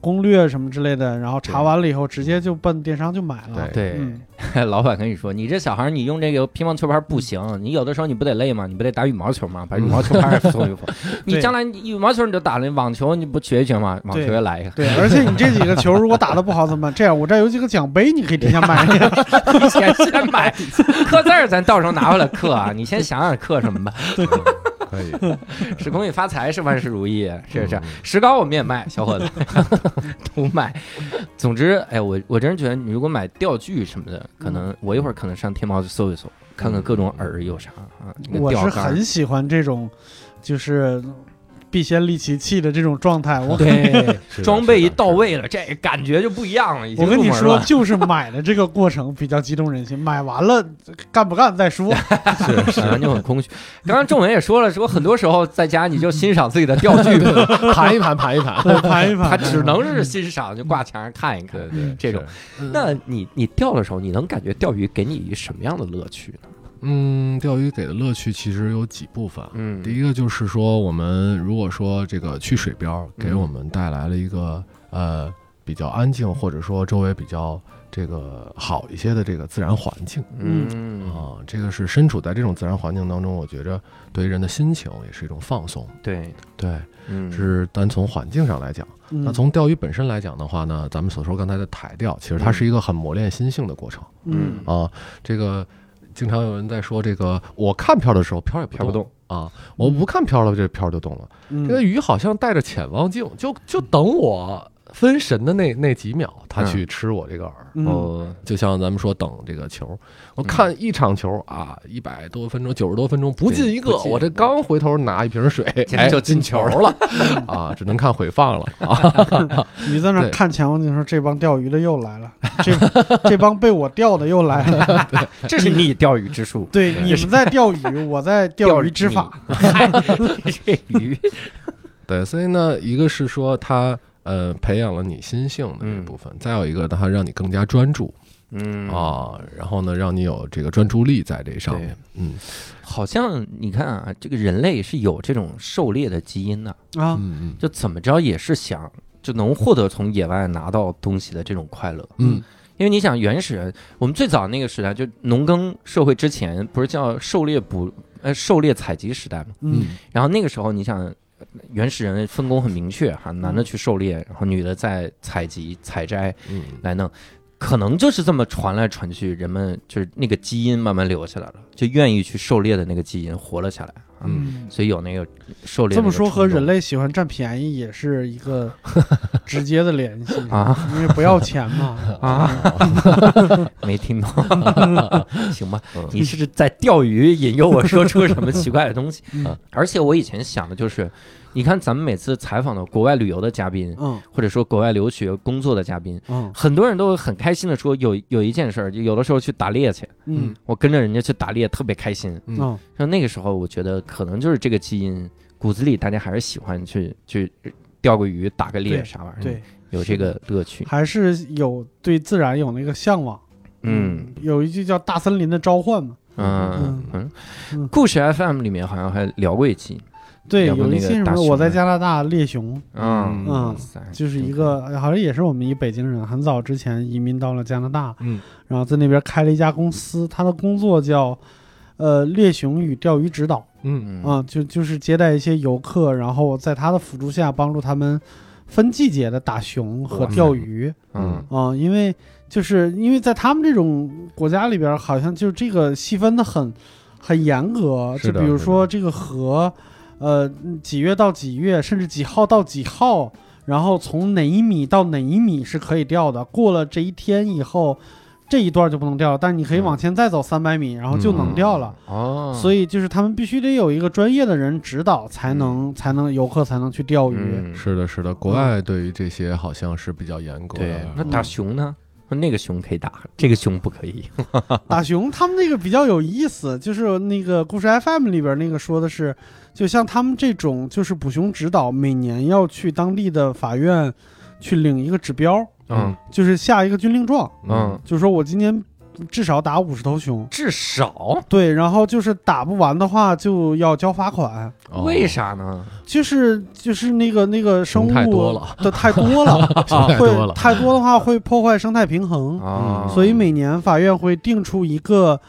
攻略什么之类的，然后查完了以后直接就奔电商就买了。对，嗯，老板跟你说，你这小孩儿你用这个乒乓球拍不行，你有的时候你不得累吗？你不得打羽毛球吗？把羽毛球拍送一送。你将来你羽毛球你就打了，网球你不学一学吗？网球也来一个。对，而且你这几个球如果打的不好怎么办？这样，我这有几个奖杯，你可以提前买。先先买刻字儿，咱到时候拿回来刻啊。你先想想刻什么吧。可以，是恭喜发财，是万事如意，是不是嗯？石膏我们也卖，小伙子 都卖。总之，哎，我我真是觉得，你如果买钓具什么的，可能我一会儿可能上天猫去搜一搜，看看各种饵有啥啊。那个我是很喜欢这种，就是必先利其器的这种状态。我对是的装备一到位了，这感觉就不一样了。已经我跟你说，就是买的这个过程比较激动人心，买完了 干不干再说。是是就很空虚。刚刚仲文也说了，说很多时候在家你就欣赏自己的钓具，盘一盘，盘一盘。对，盘一盘，他只能是欣赏，就挂墙上看一看对。对，这种是那你你钓的时候，你能感觉钓鱼给你什么样的乐趣呢？嗯，钓鱼给的乐趣其实有几部分。嗯第一个就是说，我们如果说这个去水边给嗯我们带来了一个呃比较安静，或者说周围比较这个好一些的这个自然环境嗯啊，这个是身处在这种自然环境当中，我觉着对于人的心情也是一种放松。对，对，嗯是单从环境上来讲。嗯那从钓鱼本身来讲的话呢，咱们所说刚才的台钓，其实它是一个很磨练心性的过程嗯啊。这个经常有人在说，这个我看漂的时候漂也不飘不动。啊，我不看漂了，这漂就动了。嗯这个鱼好像带着潜望镜，就就等我分神的那那几秒，它嗯去吃我这个饵。嗯哦，就像咱们说等这个球，我看一场球啊，一百多分钟、九十多分钟不进一个我这刚回头拿一瓶水，哎，就进进球球了 啊，只能看回放了啊。你在那看前望镜说这帮钓鱼的又来了，这这帮被我钓的又来了。这是你钓鱼之术。对，你们在钓鱼，我在钓鱼执法。你这鱼，对，所以呢，一个是说它呃培养了你心性的这嗯部分，再有一个它让你更加专注嗯，啊，然后呢，让你有这个专注力在这上面。嗯好像你看啊，这个人类是有这种狩猎的基因的，啊，嗯嗯就怎么着也是想就能获得从野外拿到东西的这种快乐。嗯因为你想原始人，我们最早那个时代就农耕社会之前，不是叫狩猎捕呃狩猎采集时代嘛？嗯然后那个时候你想。原始人分工很明确哈，男的去狩猎，然后女的在采集、采摘嗯。来弄，可能就是这么传来传去，人们就是那个基因慢慢留下来了，就愿意去狩猎的那个基因活了下来。啊，嗯所以有那个狩猎这么说和人类类喜欢占便宜也是一个 直接的联系啊，因为不要钱嘛。啊，没听懂，行吧？你是在钓鱼引诱我说出什么奇怪的东西？嗯而且我以前想的就是，你看咱们每次采访的国外旅游的嘉宾，嗯或者说国外留学工作的嘉宾，嗯很多人都很开心的说有有一件事儿，就有的时候去打猎去，嗯我跟着人家去打猎特别开心。嗯嗯像那个时候，我觉得可能就是这个基因骨子里，大家还是喜欢去去钓个鱼、打个猎啥玩意儿，对，有这个乐趣。还是有对自然有那个向往。嗯，有一句叫“大森林的召唤”嘛。嗯嗯嗯嗯，故事 FM 里面好像还聊过一期，对，有一期什么我在加拿大猎熊，嗯嗯就是一个好像也是我们一北京人，很早之前移民到了加拿大，嗯。然后在那边开了一家公司，他的工作叫呃猎熊与钓鱼指导嗯。嗯。啊，就就是接待一些游客，然后在他的辅助下帮助他们分季节的打熊和钓鱼嗯。啊，因为就是因为在他们这种国家里边，好像就这个细分的很很严格，就比如说这个河，呃几月到几月，甚至几号到几号。然后从哪一米到哪一米是可以钓的，过了这一天以后，这一段就不能钓了，但你可以往前再走三百米，然后就能钓了。哦，所以就是他们必须得有一个专业的人指导，才能、才能游客才能去钓鱼。嗯是的，是的，国外对于这些好像是比较严格对的，。那打熊呢？那个熊可以打，这个熊不可以。打熊他们那个比较有意思，就是那个故事 FM 里边那个说的是，就像他们这种就是捕熊指导，每年要去当地的法院去领一个指标，嗯就是下一个军令状，嗯，就是说我今年至少打五十头熊。至少对，然后就是打不完的话就要交罚款，哦为啥呢？就是就是那个那个生物熊太多了的太多了，太会多了，太多的话会破坏生态平衡，啊，所以每年法院会定出一个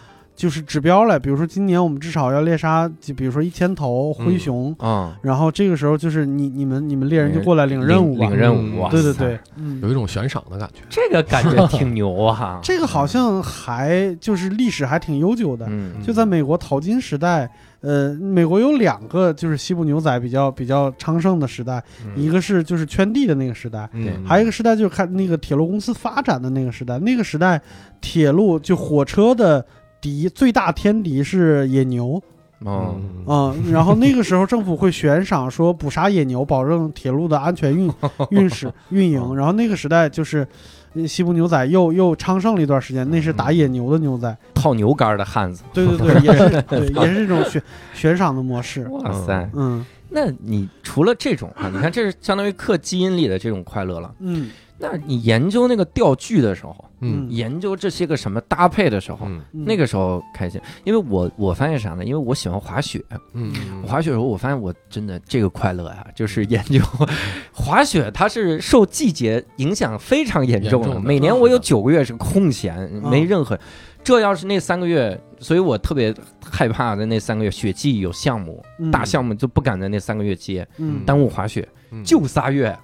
就是指标了，比如说今年我们至少要猎杀，就比如说一千头灰熊，啊，然后这个时候就是你你们你们猎人就过来领任务吧领，任嗯务，对对对，，嗯有。一种悬赏的感觉。这个感觉挺牛啊。这个好像还就是历史还挺悠久的，嗯就在美国淘金时代，呃，美国有两个就是西部牛仔比较比较昌盛的时代，一个是就是圈地的那个时代，对嗯还有一个时代就是看那个铁路公司发展的那个时代，那个时代铁路就火车的敌最大天敌是野牛哦，嗯啊、然后那个时候政府会悬赏说捕杀野牛，保证铁路的安全运 运驶运营。然后那个时代就是呃西部牛仔又又昌盛了一段时间，那是打野牛的牛仔，套牛杆的汉子，对对对，也是对，也是这种悬悬赏的模式。哇塞！嗯那你除了这种啊，你看这是相当于刻基因里的这种快乐了。嗯那你研究那个钓具的时候，嗯。研究这些个什么搭配的时候，那个时候开心，因为我我发现啥呢？因为我喜欢滑雪，嗯。我滑雪的时候，我发现我真的这个快乐呀、就是研究 滑雪，它是受季节影响非常严重的。重的。每年我有九个月是空闲，没任何。这要是那三个月，所以我特别害怕的那三个月雪季有项目，嗯。大项目就不敢在那三个月接，嗯。耽误滑雪。嗯。就仨月，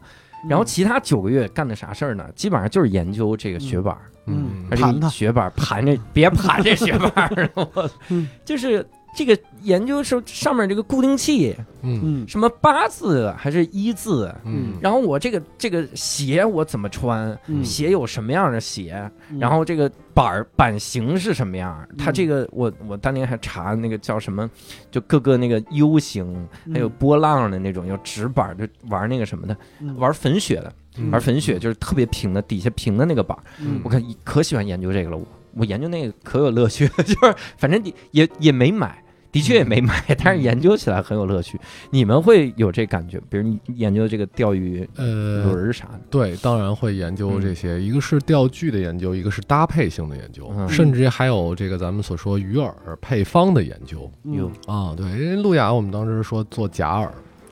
然后其他九个月干的啥事儿呢？基本上就是研究这个雪板儿，嗯。而且盘它雪板盘着，别盘这雪板儿，我嗯。就是这个研究是上面这个固定器，嗯。嗯。什么八字还是一字，嗯。然后我这个这个鞋我怎么穿，嗯。鞋有什么样的鞋，嗯。然后这个板儿版型是什么样儿？它嗯这个我我当年还查那个叫什么，就各个那个 U 型，还有嗯波浪的那种，有直板儿就玩那个什么的，嗯。玩粉雪的，嗯。玩粉雪就是特别平的，底下平的那个板儿，嗯。我看可喜欢研究这个了，我我研究那个可有乐趣，就是反正你也也没买。的确也没买，但是研究起来很有乐趣。你们会有这感觉？比如你研究这个钓鱼轮呃，儿啥的，对，当然会研究这些，一个是钓具的研究，一个是搭配性的研究，嗯。甚至还有这个咱们所说鱼饵配方的研究。嗯。有啊。对，因为路亚我们当时说做假饵，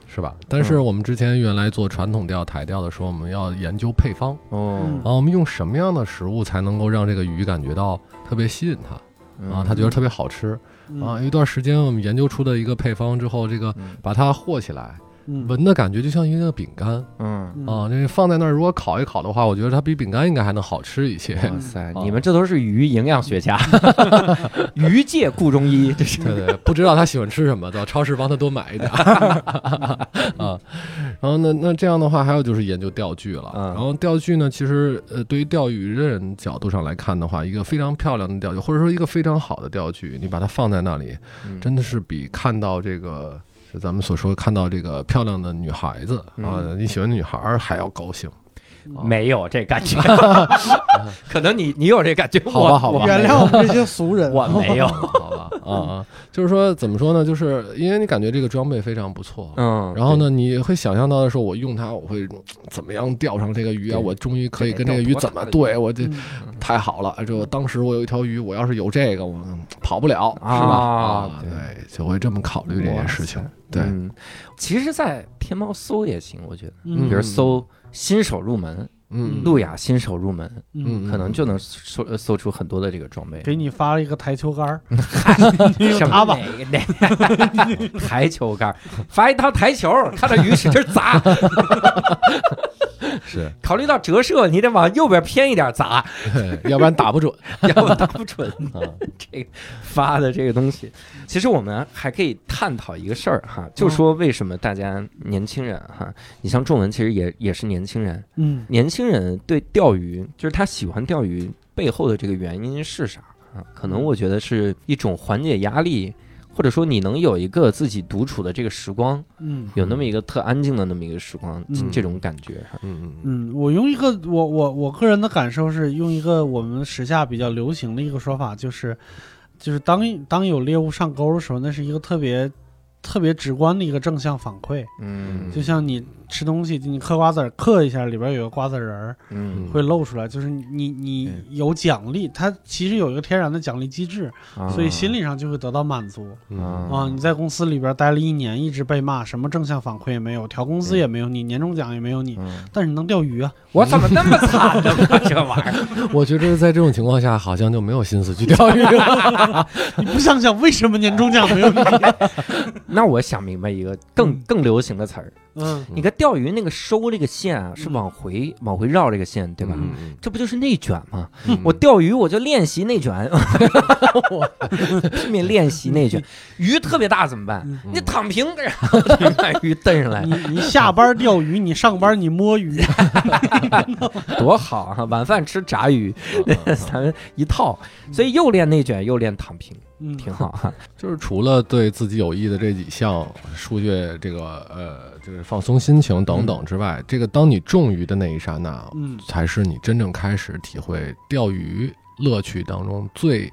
是吧？但是我们之前原来做传统钓、台钓的时候，我们要研究配方哦。啊，我们用什么样的食物才能够让这个鱼感觉到特别吸引它？嗯啊，它觉得特别好吃。嗯啊。一段时间我们研究出的一个配方之后，这个嗯把它和起来，嗯闻的感觉就像一个饼干嗯，嗯啊。这放在那儿，如果烤一烤的话，我觉得它比饼干应该还能好吃一些。哇塞，哦你们这都是鱼营养学家，鱼界顾中医，这是对对，不知道他喜欢吃什么，到超市帮他多买一点儿 啊。然后呢，那这样的话，还有就是研究钓具了。嗯然后钓具呢，其实呃，对于钓鱼的人角度上来看的话，一个非常漂亮的钓具，或者说一个非常好的钓具，你把它放在那里，嗯真的是比看到这个。是咱们所说看到这个漂亮的女孩子啊，你喜欢的女孩儿还要高兴。没有这感觉，可能你你有这感觉，好吧好吧。原谅我们这些俗人，我没有，好吧，啊啊，就是说怎么说呢？就是因为你感觉这个装备非常不错，嗯，然后呢，你会想象到的时候，我用它，我会嗯怎么样钓上这个鱼啊？我终于可以跟这个鱼怎么对我这嗯太好了！就当时我有一条鱼，我要是有这个，我嗯跑不了，是吧？啊啊，对对，就会这么考虑这件事情对，嗯其实，在天猫搜也行，我觉得，嗯比如搜新手入门，嗯，路亚新手入门，嗯，可能就能搜呃搜出很多的这个装备。给你发了一个台球杆儿，什它吧么哪个哪个 台球杆儿，发一套台球，看到鱼使劲砸。是，考虑到折射，你得往右边偏一点砸，要不然打不准。要不然打不准。啊这个发的这个东西，其实我们还可以探讨一个事儿哈，就说为什么大家年轻人哈，你像仲文其实也也是年轻人，嗯年轻人对钓鱼，就是他喜欢钓鱼背后的这个原因是啥？啊？可能我觉得是一种缓解压力，或者说你能有一个自己独处的这个时光，嗯。有那么一个特安静的那么一个时光，嗯。这种感觉。嗯嗯嗯，我用一个我我我个人的感受是用一个我们时下比较流行的一个说法，就是就是当当有猎物上钩的时候，那是一个特别特别直观的一个正向反馈，嗯。就像你吃东西，你嗑瓜子儿嗑一下，里边有个瓜子仁儿嗯。会露出来，就是你你有奖励，它其实有一个天然的奖励机制，啊。所以心理上就会得到满足。嗯。啊，你在公司里边待了一年，一直被骂，什么正向反馈也没有，调工资也没有你，年终奖也没有你，嗯，但是你能钓鱼啊，我怎么那么惨呢？这玩意儿，我觉得在这种情况下，好像就没有心思去钓鱼了。你不想想为什么年终奖没有你？那我想明白一个更嗯。更流行的词儿，嗯你看钓鱼那个收这个线啊，是往回往回绕这个线，对吧？嗯这不就是内卷吗？嗯。我钓鱼我就练习内卷，我拼命练习内卷。鱼特别大怎么办？嗯。你躺平，然后你把鱼蹬上来，你你下班钓鱼，你上班你摸鱼，多好啊！晚饭吃炸鱼，嗯。咱们一套，所以又练内卷又练躺平，嗯，挺好哈。就是除了对自己有益的这几项数学这个呃，就是放松心情等等之外，这个当你中鱼的那一刹那，嗯。才是你真正开始体会钓鱼乐趣当中最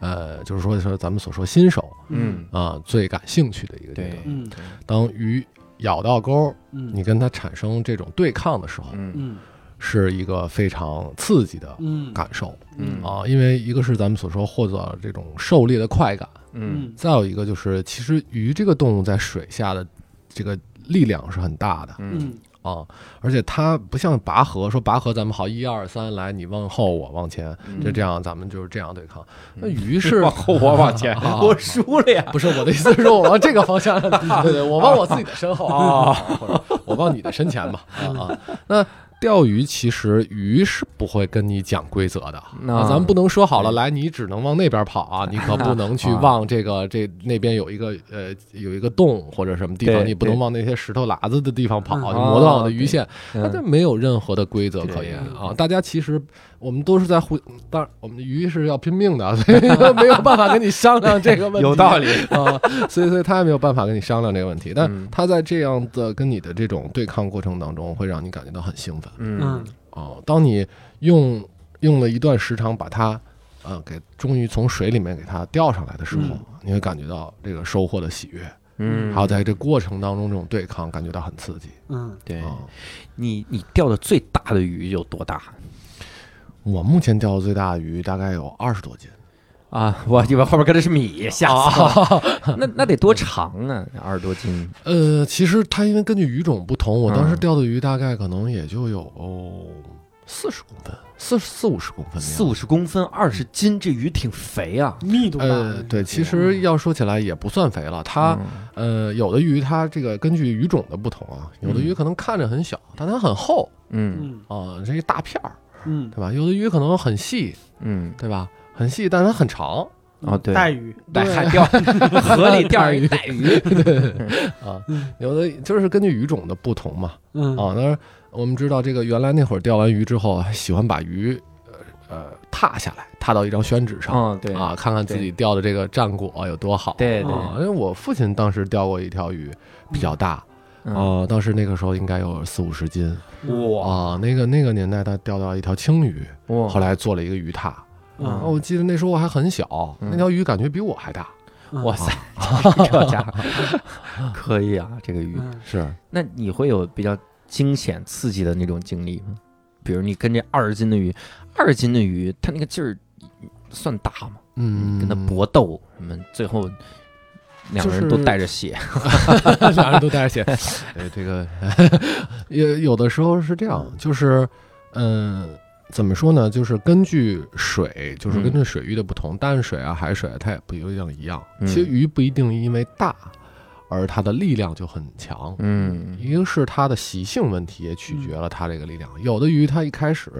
呃，就是说说咱们所说新手嗯，啊、最感兴趣的一个阶对。段。嗯。当鱼咬到钩，嗯。你跟它产生这种对抗的时候，嗯。嗯是一个非常刺激的嗯。感受。嗯。啊，因为一个是咱们所说获得这种狩猎的快感。嗯。再有一个就是，其实鱼这个动物在水下的这个力量是很大的。嗯。嗯。啊，而且它不像拔河，说拔河咱们好一二三来，你往后我往前，嗯。就这样，咱们就是这样对抗。那鱼是 往后我往前，啊我输了呀。不是我的意思是说，我往这个方向，对对，我往我自己的身后啊，或者我往你的身前吧，啊啊。那钓鱼其实鱼是不会跟你讲规则的。那啊，咱们不能说好了，来你只能往那边跑啊，你可不能去啊往这个这那边有一个呃有一个洞或者什么地方，你不能往那些石头喇子的地方跑，嗯就磨断我的鱼线，嗯它这没有任何的规则可言啊。大家其实我们都是在互，当然我们的鱼是要拼命的，所以没有办法跟你商量这个问题，有道理。啊，所以所以他也没有办法跟你商量这个问题，但嗯。他在这样的跟你的这种对抗过程当中，会让你感觉到很兴奋。嗯。嗯。哦。当你用用了一段时长把它。呃，给终于从水里面给它钓上来的时候，嗯。你会感觉到这个收获的喜悦，嗯，还有在这过程当中这种对抗，感觉到很刺激。嗯。对。啊。你你钓的最大的鱼有多大？我目前钓的最大的鱼大概有二十多斤，啊，我以为后边跟的是米，吓死我了。那那得多长啊？二十多斤，呃，其实它因为根据鱼种不同，我当时嗯钓的鱼大概可能也就有四十公分，四四五十公分四五十公分，二十斤，这鱼挺肥啊。密度大。呃，对，其实要说起来也不算肥了。它、呃，有的鱼它这个根据鱼种的不同啊，有的鱼可能看着很小，但它很厚嗯嗯啊，这一大片儿，嗯对吧？有的鱼可能很细，嗯对吧？很细，但是它很长哦对带鱼，带对还钓 河里钓鱼带鱼，啊。有的就是根据鱼种的不同嘛嗯啊。当然，我们知道这个原来那会儿钓完鱼之后，还喜欢把鱼呃呃踏下来，踏到一张宣纸上。嗯对啊，看看自己钓的这个战果有多好。对对啊，因为我父亲当时钓过一条鱼，比较大，嗯。啊，当时那个时候应该有四五十斤。哇。啊，那个那个年代他钓到一条青鱼，后来做了一个鱼踏，嗯。啊，我记得那时候我还很小，嗯。那条鱼感觉比我还大，嗯。哇塞，这家伙。可以啊，这个鱼。嗯。是。那你会有比较惊险刺激的那种经历吗？比如你跟这二十斤的鱼，二十斤的鱼，它那个劲儿算大吗？嗯，跟它搏斗，什么最后 两个人都带着血，俩人都带着血，呃，这个有有的时候是这样，就是嗯。怎么说呢？就是根据水，就是根据水域的不同，淡水啊、海水啊，它也不一定一样。嗯其实鱼不一定因为大，而它的力量就很强。嗯一个是它的习性问题，也取决了它这个力量。有的鱼它一开始，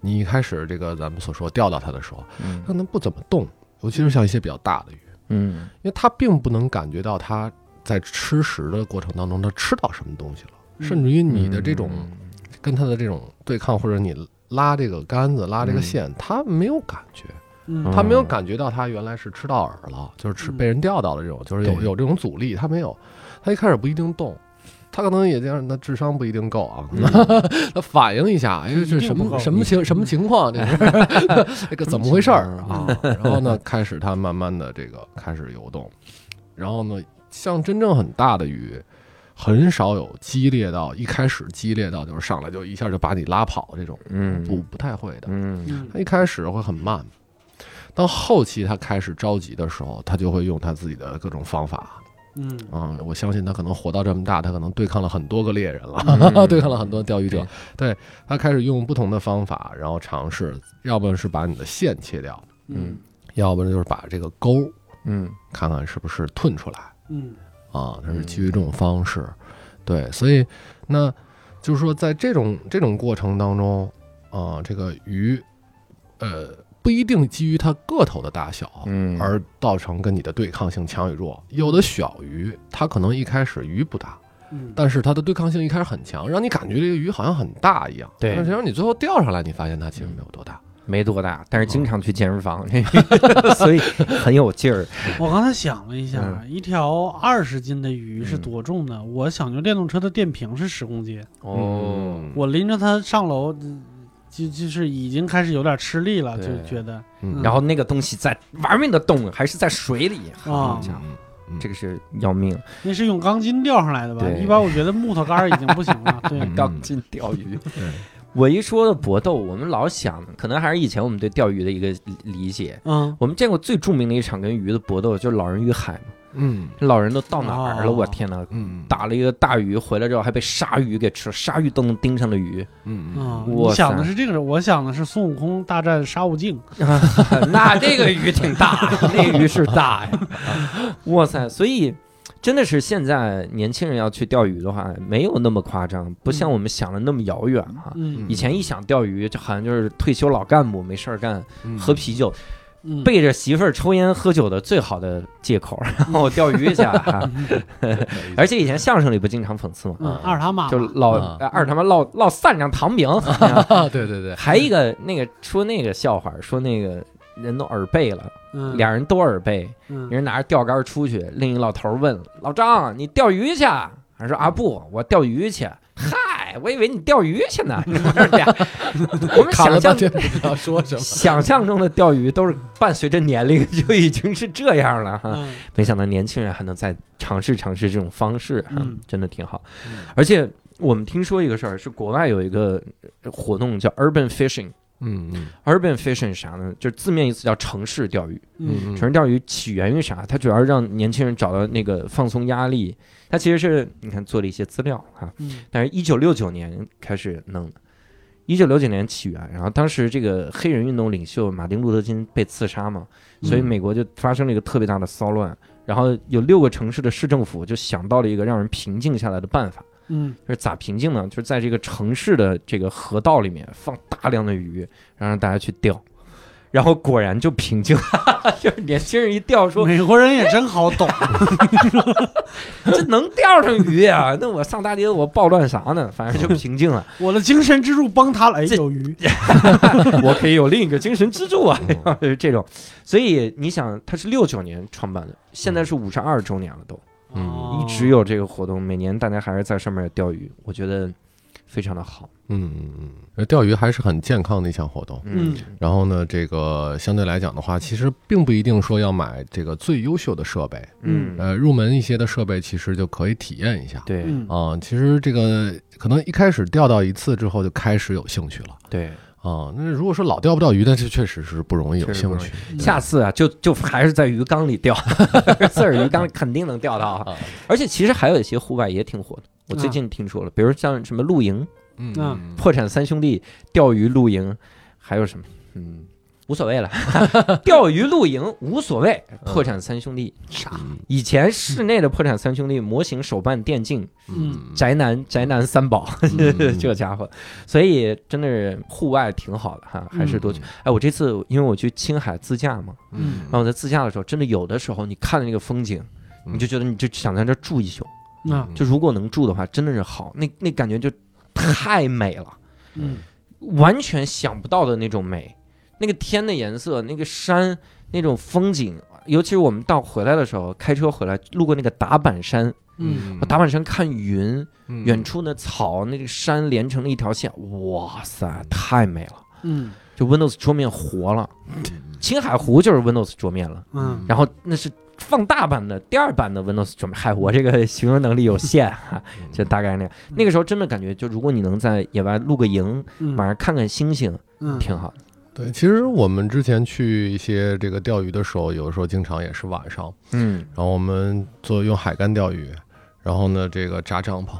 你一开始这个咱们所说钓到它的时候，嗯它可能不怎么动，尤其是像一些比较大的鱼，嗯。因为他并不能感觉到他在吃食的过程当中他吃到什么东西了，嗯。甚至于你的这种嗯。跟他的这种对抗，或者你拉这个杆子、拉这个嗯。线，他没有感觉。嗯。他没有感觉到他原来是吃到饵了，就是吃嗯。被人钓到了这种，就是有有这种阻力，他没有，他一开始不一定动，他可能也这样，他智商不一定够啊，他反应一下，哎，这什么什么情什么情况？这是 这个怎么回事儿啊？然后呢，开始他慢慢的这个开始游动，然后呢，像真正很大的鱼。很少有激烈到一开始激烈到就是上来就一下就把你拉跑这种，嗯不不太会的。嗯嗯他一开始会很慢，到后期他开始着急的时候，他就会用他自己的各种方法嗯。啊、我相信他可能活到这么大，他可能对抗了很多个猎人了，嗯。对抗了很多钓鱼者。对。他开始用不同的方法，然后尝试，要不然是把你的线切掉，嗯。要不然就是把这个钩嗯。看看是不是吞出来。嗯。啊，他是基于这种方式。对，所以那就是说，在这种这种过程当中啊、这个鱼，呃，不一定基于它个头的大小，嗯而造成跟你的对抗性强与弱。有的小鱼，它可能一开始鱼不大，嗯但是它的对抗性一开始很强，让你感觉这个鱼好像很大一样。对但实际上你最后钓上来，你发现它其实没有多大。没多大，但是经常去健身房，所以很有劲儿。我刚才想了一下，嗯一条二十斤的鱼是多重呢？我想牛电动车的电瓶是十公斤，哦，嗯我拎着它上楼，嗯就就是已经开始有点吃力了，就觉得嗯然后那个东西在玩命的动，还是在水里，好啊这个是要命。那是用钢筋吊上来的吧？一般我觉得木头杆儿已经不行了。对，嗯 钢筋钓鱼。对我一说的搏斗，我们老想，可能还是以前我们对钓鱼的一个理解。嗯我们见过最著名的一场跟鱼的搏斗，就是老人与海嘛。嗯这老人都到哪儿了？哦我天哪！嗯打了一个大鱼回来之后，还被鲨鱼给吃了，鲨鱼都能盯上的鱼，嗯啊，嗯你哇想的是这个，我想的是孙悟空大战沙悟净。那这个鱼挺大，那鱼是大呀！哇塞，所以真的是现在年轻人要去钓鱼的话，没有那么夸张，不像我们想的那么遥远哈。嗯以前一想钓鱼，就好像就是退休老干部没事儿干，嗯。喝啤酒，嗯，背着媳妇儿抽烟喝酒的最好的 借口，然后钓鱼去。而且以前相声里不经常讽刺吗？嗯，二他妈就老啊二他妈烙烙三张糖饼，啊，对对对，还一个那个说那个笑话，说那个人都耳背了，嗯俩人都耳背，嗯人拿着钓竿出去，另一老头问老张：“你钓鱼去啊？”还说：“啊不，我钓鱼去。”嗨，我以为你钓鱼去呢。我们想象半天不知道说什么。想象中的钓鱼都是伴随着年龄 就已经是这样了哈，嗯没想到年轻人还能再尝试尝试这种方式真的挺好嗯。而且我们听说一个事儿，是国外有一个活动叫 urban fishing，嗯嗯 urban fishing 是啥呢？就是字面意思叫城市钓鱼。嗯城市钓鱼起源于啥？它主要是让年轻人找到那个放松压力。它其实是你看做了一些资料哈，嗯但是一九六九年开始弄的，一九六九年起源。然后当时这个黑人运动领袖马丁路德金被刺杀嘛，所以嗯美国就发生了一个特别大的骚乱。然后有六个城市的市政府就想到了一个让人平静下来的办法，嗯就是咋平静呢？就是在这个城市的这个河道里面放大量的鱼，然后让大家去钓，然后果然就平静了。就是年轻人一钓说美国人也真好懂，这能钓上鱼呀、那我上大街我暴乱啥呢？反正就平静了，我的精神支柱崩塌了，哎，这有鱼，我可以有另一个精神支柱啊，就是这种。所以你想，他是六九年创办的，现在是五十二周年了都，嗯一直有这个活动，每年大家还是在上面钓鱼，我觉得非常的好。嗯嗯嗯，呃钓鱼还是很健康的一项活动。嗯。然后呢，这个相对来讲的话，其实并不一定说要买这个最优秀的设备，嗯，呃，入门一些的设备其实就可以体验一下。对。嗯啊、其实这个可能一开始钓到一次之后就开始有兴趣了。对，啊、那如果说老钓不到鱼，那这确实是不容易有兴趣。嗯下次啊，就就还是在鱼缸里钓，刺儿鱼缸肯定能钓到而且其实还有一些户外也挺火的，我最近听说了，比如像什么露营，嗯破产三兄弟钓鱼露营，还有什么？嗯，无所谓了，钓鱼露营无所谓。破产三兄弟，啥？嗯。以前室内的破产三兄弟模型手办电竞，嗯。宅男宅男三宝，嗯。这家伙，所以真的是户外挺好的哈，还是多去。哎，我这次因为我去青海自驾嘛，嗯。然后我在自驾的时候，真的有的时候你看那个风景，嗯。你就觉得你就想在这住一宿，啊。就如果能住的话，真的是好，那那感觉就太美了。嗯。完全想不到的那种美，那个天的颜色，那个山，那种风景，尤其是我们到回来的时候，开车回来路过那个达坂山，嗯。达坂山看云，嗯。远处那草，那个山连成了一条线，哇塞，太美了！嗯。就 Windows 桌面活了，青海湖就是 Windows 桌面了，嗯。然后那是放大版的第二版的 Windows 桌面，嗨，我这个形容能力有限哈，就大概那样。那个时候真的感觉，就如果你能在野外露个营，嗯。晚上看看星星，嗯。挺好。的。对，其实我们之前去一些这个钓鱼的时候，有的时候经常也是晚上，嗯，然后我们做用海竿钓鱼，然后呢这个扎帐篷，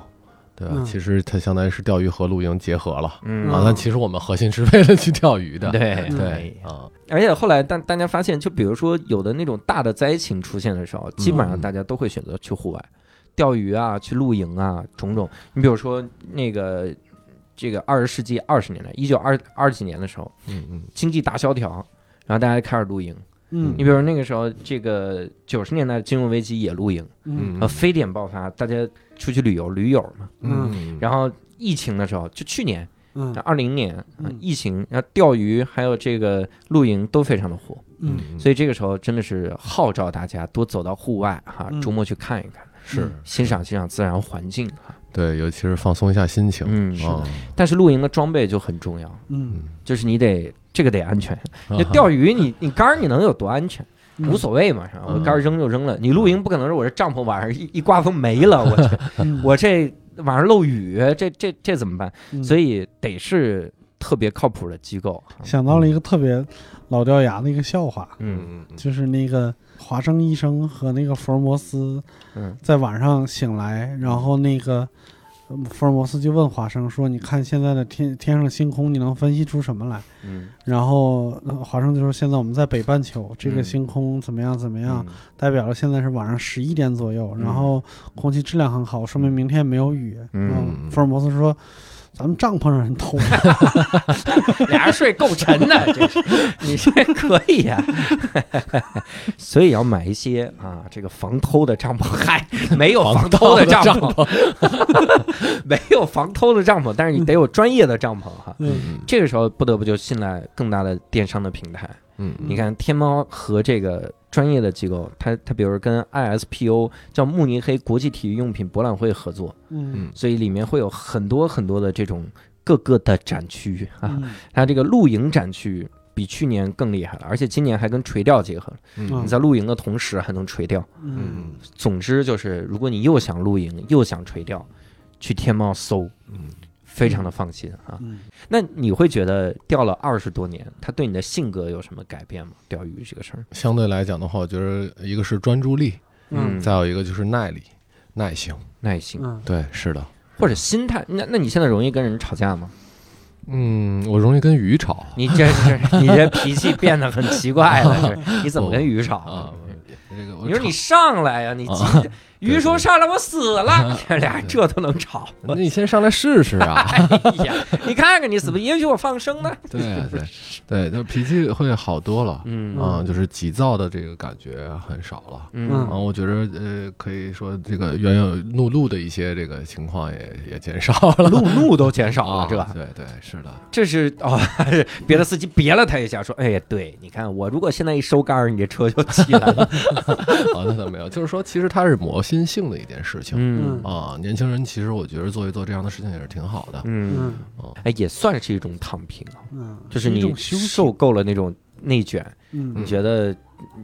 对吧？嗯其实它相当于是钓鱼和露营结合了。嗯啊，但其实我们核心是 为了去钓鱼的，对嗯对啊，而且后来大大家发现，就比如说有的那种大的灾情出现的时候，基本上大家都会选择去户外钓鱼啊，去露营啊，种种。你比如说那个这个二十世纪二十年代，一九二二几年的时候，嗯嗯经济大萧条，然后大家开始露营。嗯你比如说那个时候，这个九十年代金融危机也露营，嗯然后非典爆发，大家出去旅游驴友嘛。嗯，然后疫情的时候，就去年嗯二零年疫情，然后钓鱼还有这个露营都非常的火。嗯所以这个时候真的是号召大家多走到户外哈，嗯周末去看一看，是欣赏欣赏自然环境哈。对，尤其是放松一下心情，嗯，啊，但是露营的装备就很重要，嗯就是你得这个得安全。啊就钓鱼你 你竿儿你能有多安全？嗯无所谓嘛，是吧？我嗯竿儿扔就扔了。你露营不可能是我这帐篷晚上一 一刮风没了，我去，嗯我这晚上漏雨，这这这怎么办？嗯所以得是特别靠谱的机构。想到了一个特别老掉牙的一个笑话，嗯嗯嗯就是那个华生医生和那个福尔摩斯嗯在晚上醒来，然后那个呃福尔摩斯就问华生说：“你看现在的天天上的星空，你能分析出什么来嗯？”然后呃华生就说：“现在我们在北半球，这个嗯星空怎么样怎么样，嗯代表了现在是晚上十一点左右，嗯然后空气质量很好，说明明天没有雨。”嗯然后福尔摩斯说。咱们帐篷让人偷了，俩人睡够沉的，这是你这可以呀、所以要买一些啊，这个防偷的帐篷。嗨，没有防偷的帐篷，没有防偷的帐篷，但是你得有专业的帐篷哈。嗯嗯这个时候不得不就信赖更大的电商的平台。嗯你看天猫和这个专业的机构，它它比如跟 ISPO 叫慕尼黑国际体育用品博览会合作，嗯。所以里面会有很多很多的这种各个的展区啊。嗯。它这个露营展区比去年更厉害了，而且今年还跟垂钓结合，了嗯。你在露营的同时还能垂钓。嗯。嗯。总之就是，如果你又想露营又想垂钓，去天猫搜。嗯非常的放心啊。嗯，那你会觉得钓了二十多年，他对你的性格有什么改变吗？钓鱼这个事儿，相对来讲的话，我觉得一个是专注力，嗯再有一个就是耐力、耐性。耐性嗯，对，是的。或者心态。那那你现在容易跟人吵架吗？嗯，我容易跟鱼吵你这是你这脾气变得很奇怪了，这你 怎么跟鱼吵啊。这个你说你上来呀、你急啊鱼说上来我死了，这俩这都能吵。那你先上来试试啊！哎呀，你看看你死不？也许我放生呢。对对对，他脾气会好多了。嗯啊，就是急躁的这个感觉很少了。嗯啊，我觉得呃，可以说这个原有怒怒的一些这个情况也也减少了。怒怒都减少了，啊，是吧？对对，是的。这是哦，别的司机别了他一下，说：“哎，对，你看我如果现在一收杆，你这车就起来了。啊，那倒没有，就是说，其实他是磨心性的一件事”情。嗯。啊，年轻人其实我觉得做一做这样的事情也是挺好的。嗯，嗯。哦，哎，也算是一种躺平啊，嗯，就是你受够了那种内卷，嗯。你觉得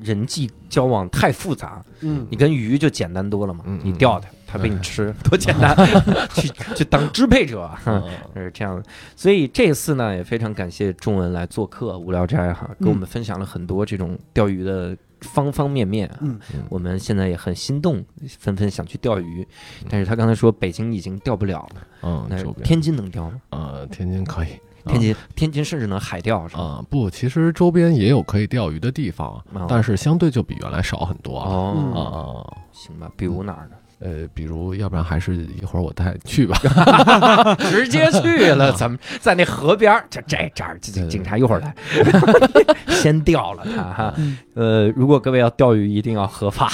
人际交往太复杂，嗯。你跟鱼就简单多了嘛嗯，你钓它，它被你吃，多简单，去去当支配者。嗯。是这样的，所以这次呢，也非常感谢仲文来做客无聊斋哈，跟我们分享了很多这种钓鱼的方方面面啊。嗯我们现在也很心动，纷纷想去钓鱼，但是他刚才说北京已经钓不了了，嗯，那周边天津能钓吗？呃，天津可以。天津天津甚至能海钓是吧？啊、不，其实周边也有可以钓鱼的地方，哦但是相对就比原来少很多了。哦，啊、行吧，比如哪儿呢？呃，比如，要不然还是一会儿我带你去吧。直接去了，咱们在那河边儿，这这这儿，这对警察一会儿来，先钓了他哈嗯。呃，如果各位要钓鱼，一定要合法，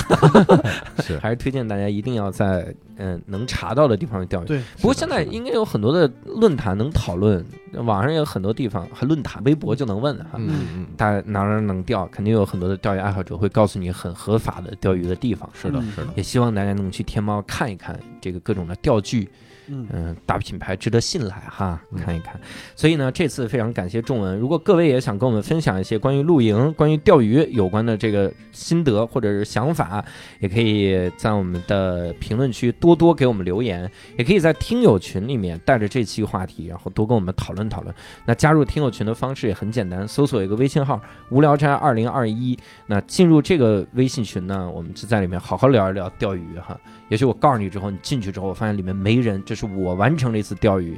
是，还是推荐大家一定要在嗯能查到的地方钓鱼。对，不过现在应该有很多的论坛能讨论，网上也有很多地方，还论坛、微博就能问哈。嗯嗯，大家哪儿能钓，肯定有很多的钓鱼爱好者会告诉你很合法的钓鱼的地方。是的，嗯是的，也希望大家能去天猫看一看这个各种的钓具，嗯嗯，大品牌值得信赖哈，嗯看一看。所以呢，这次非常感谢仲文。如果各位也想跟我们分享一些关于露营、关于钓鱼有关的这个心得或者是想法，也可以在我们的评论区多多给我们留言，也可以在听友群里面带着这期话题，然后多跟我们讨论讨论。那加入听友群的方式也很简单，搜索一个微信号“无聊斋二零二一”。那进入这个微信群呢，我们就在里面好好聊一聊钓鱼哈。也许我告诉你之后，你进去之后，我发现里面没人，这是我完成了一次钓鱼，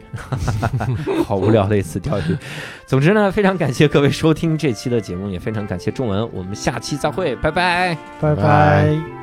好无聊的一次钓鱼。总之呢，非常感谢各位收听这期的节目，也非常感谢中文，我们下期再会，拜。拜拜拜。